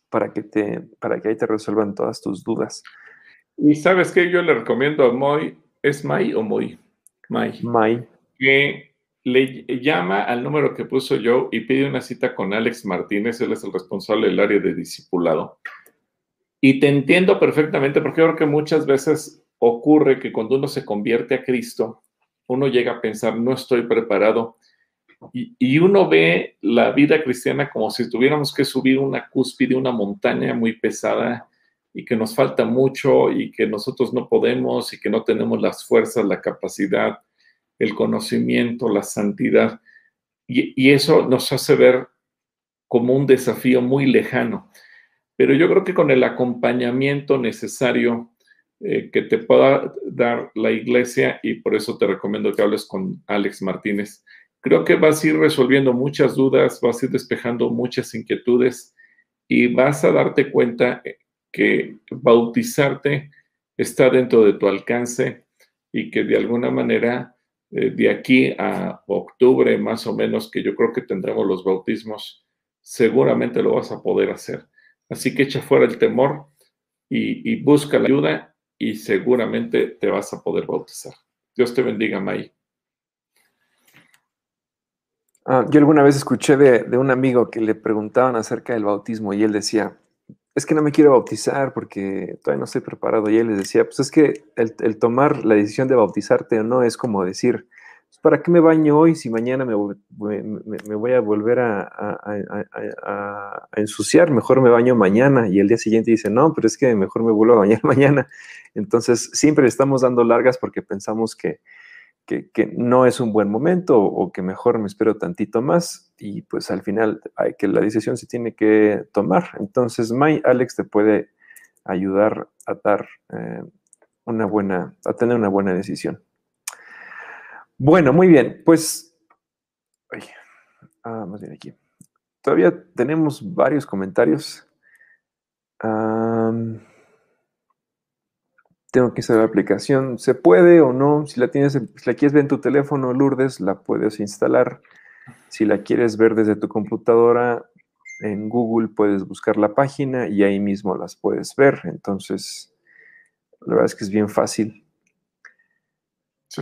para, que, te, para que ahí te resuelvan todas tus dudas. Y sabes qué yo le recomiendo a Moy, ¿es May o Moy? May. May. Que le llama al número que puso yo y pide una cita con Alex Martínez, él es el responsable del área de discipulado. Y te entiendo perfectamente porque creo que muchas veces ocurre que cuando uno se convierte a Cristo, uno llega a pensar, no estoy preparado y, uno ve la vida cristiana como si tuviéramos que subir una cúspide, una montaña muy pesada y que nos falta mucho y que nosotros no podemos y que no tenemos las fuerzas, la capacidad, el conocimiento, la santidad. Y, eso nos hace ver como un desafío muy lejano. Pero yo creo que con el acompañamiento necesario eh, que te pueda dar la iglesia, y por eso te recomiendo que hables con Alex Martínez, creo que vas a ir resolviendo muchas dudas, vas a ir despejando muchas inquietudes y vas a darte cuenta que bautizarte está dentro de tu alcance y que de alguna manera eh, de aquí a octubre más o menos, que yo creo que tendremos los bautismos, seguramente lo vas a poder hacer. Así que echa fuera el temor y, busca la ayuda y seguramente te vas a poder bautizar. Dios te bendiga, May. Ah, yo alguna vez escuché de, un amigo que le preguntaban acerca del bautismo y él decía, es que no me quiero bautizar porque todavía no estoy preparado. Y él les decía, pues es que el, tomar la decisión de bautizarte o no es como decir, pues, ¿para qué me baño hoy si mañana me, voy a volver a, ensuciar? Mejor me baño mañana. Y el día siguiente dice, no, pero es que mejor me vuelvo a bañar [laughs] mañana. Entonces, siempre estamos dando largas porque pensamos que que, no es un buen momento o que mejor me espero tantito más y pues al final hay que la decisión se tiene que tomar. Entonces, My Alex te puede ayudar a dar eh, una buena, a tener una buena decisión. Bueno, muy bien, pues, ah, más bien aquí. Todavía tenemos varios comentarios. Tengo que saber la aplicación. ¿Se puede o no? Si la tienes, si la quieres ver en tu teléfono, Lourdes, la puedes instalar. Si la quieres ver desde tu computadora, en Google puedes buscar la página y ahí mismo las puedes ver. Entonces, la verdad es que es bien fácil. Sí.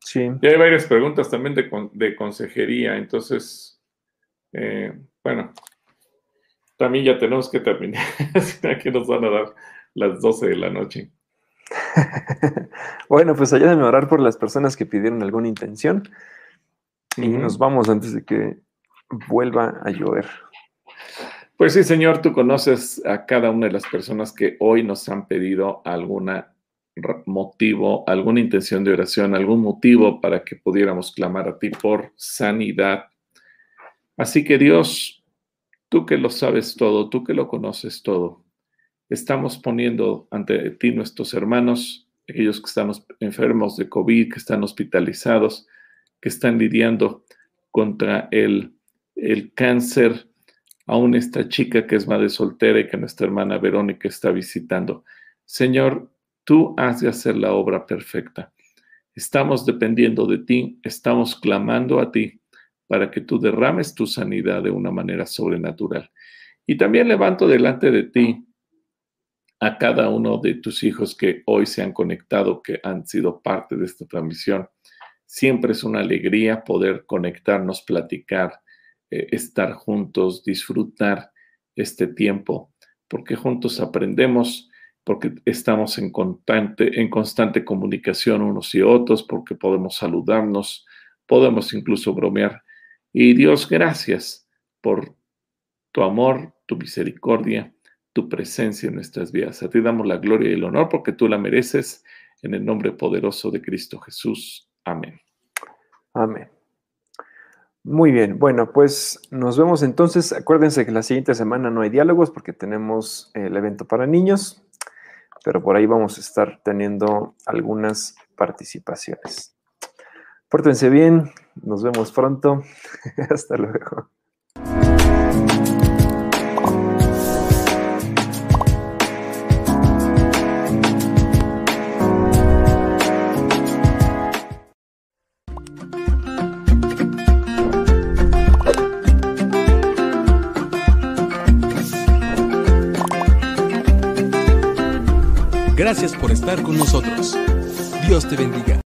sí. Y hay varias preguntas también de, consejería. Entonces, eh, bueno, también ya tenemos que terminar. [laughs] Aquí nos van a dar las 12 de la noche. [laughs] bueno, pues ayúdenme a orar por las personas que pidieron alguna intención. Y nos vamos antes de que vuelva a llover. Pues sí, Señor, tú conoces a cada una de las personas que hoy nos han pedido algún motivo, alguna intención de oración, algún motivo para que pudiéramos clamar a ti por sanidad. Así que Dios, tú que lo sabes todo, tú que lo conoces todo, estamos poniendo ante ti nuestros hermanos, aquellos que están enfermos de COVID, que están hospitalizados, que están lidiando contra el, el cáncer, aún esta chica que es madre soltera y que nuestra hermana Verónica está visitando. Señor, tú has de hacer la obra perfecta. Estamos dependiendo de ti, estamos clamando a ti para que tú derrames tu sanidad de una manera sobrenatural. Y también levanto delante de ti a cada uno de tus hijos que hoy se han conectado, que han sido parte de esta transmisión. Siempre es una alegría poder conectarnos, platicar, eh, estar juntos, disfrutar este tiempo, porque juntos aprendemos, porque estamos en constante, en constante comunicación unos y otros, porque podemos saludarnos, podemos incluso bromear. Y Dios, gracias por tu amor, tu misericordia, tu presencia en nuestras vidas. A ti damos la gloria y el honor porque tú la mereces en el nombre poderoso de Cristo Jesús. Amén. Amén. Muy bien, bueno, pues nos vemos entonces. Acuérdense que la siguiente semana no hay diálogos porque tenemos el evento para niños, pero por ahí vamos a estar teniendo algunas participaciones. Pórtense bien, nos vemos pronto. [laughs] Hasta luego. Con nosotros. Dios te bendiga.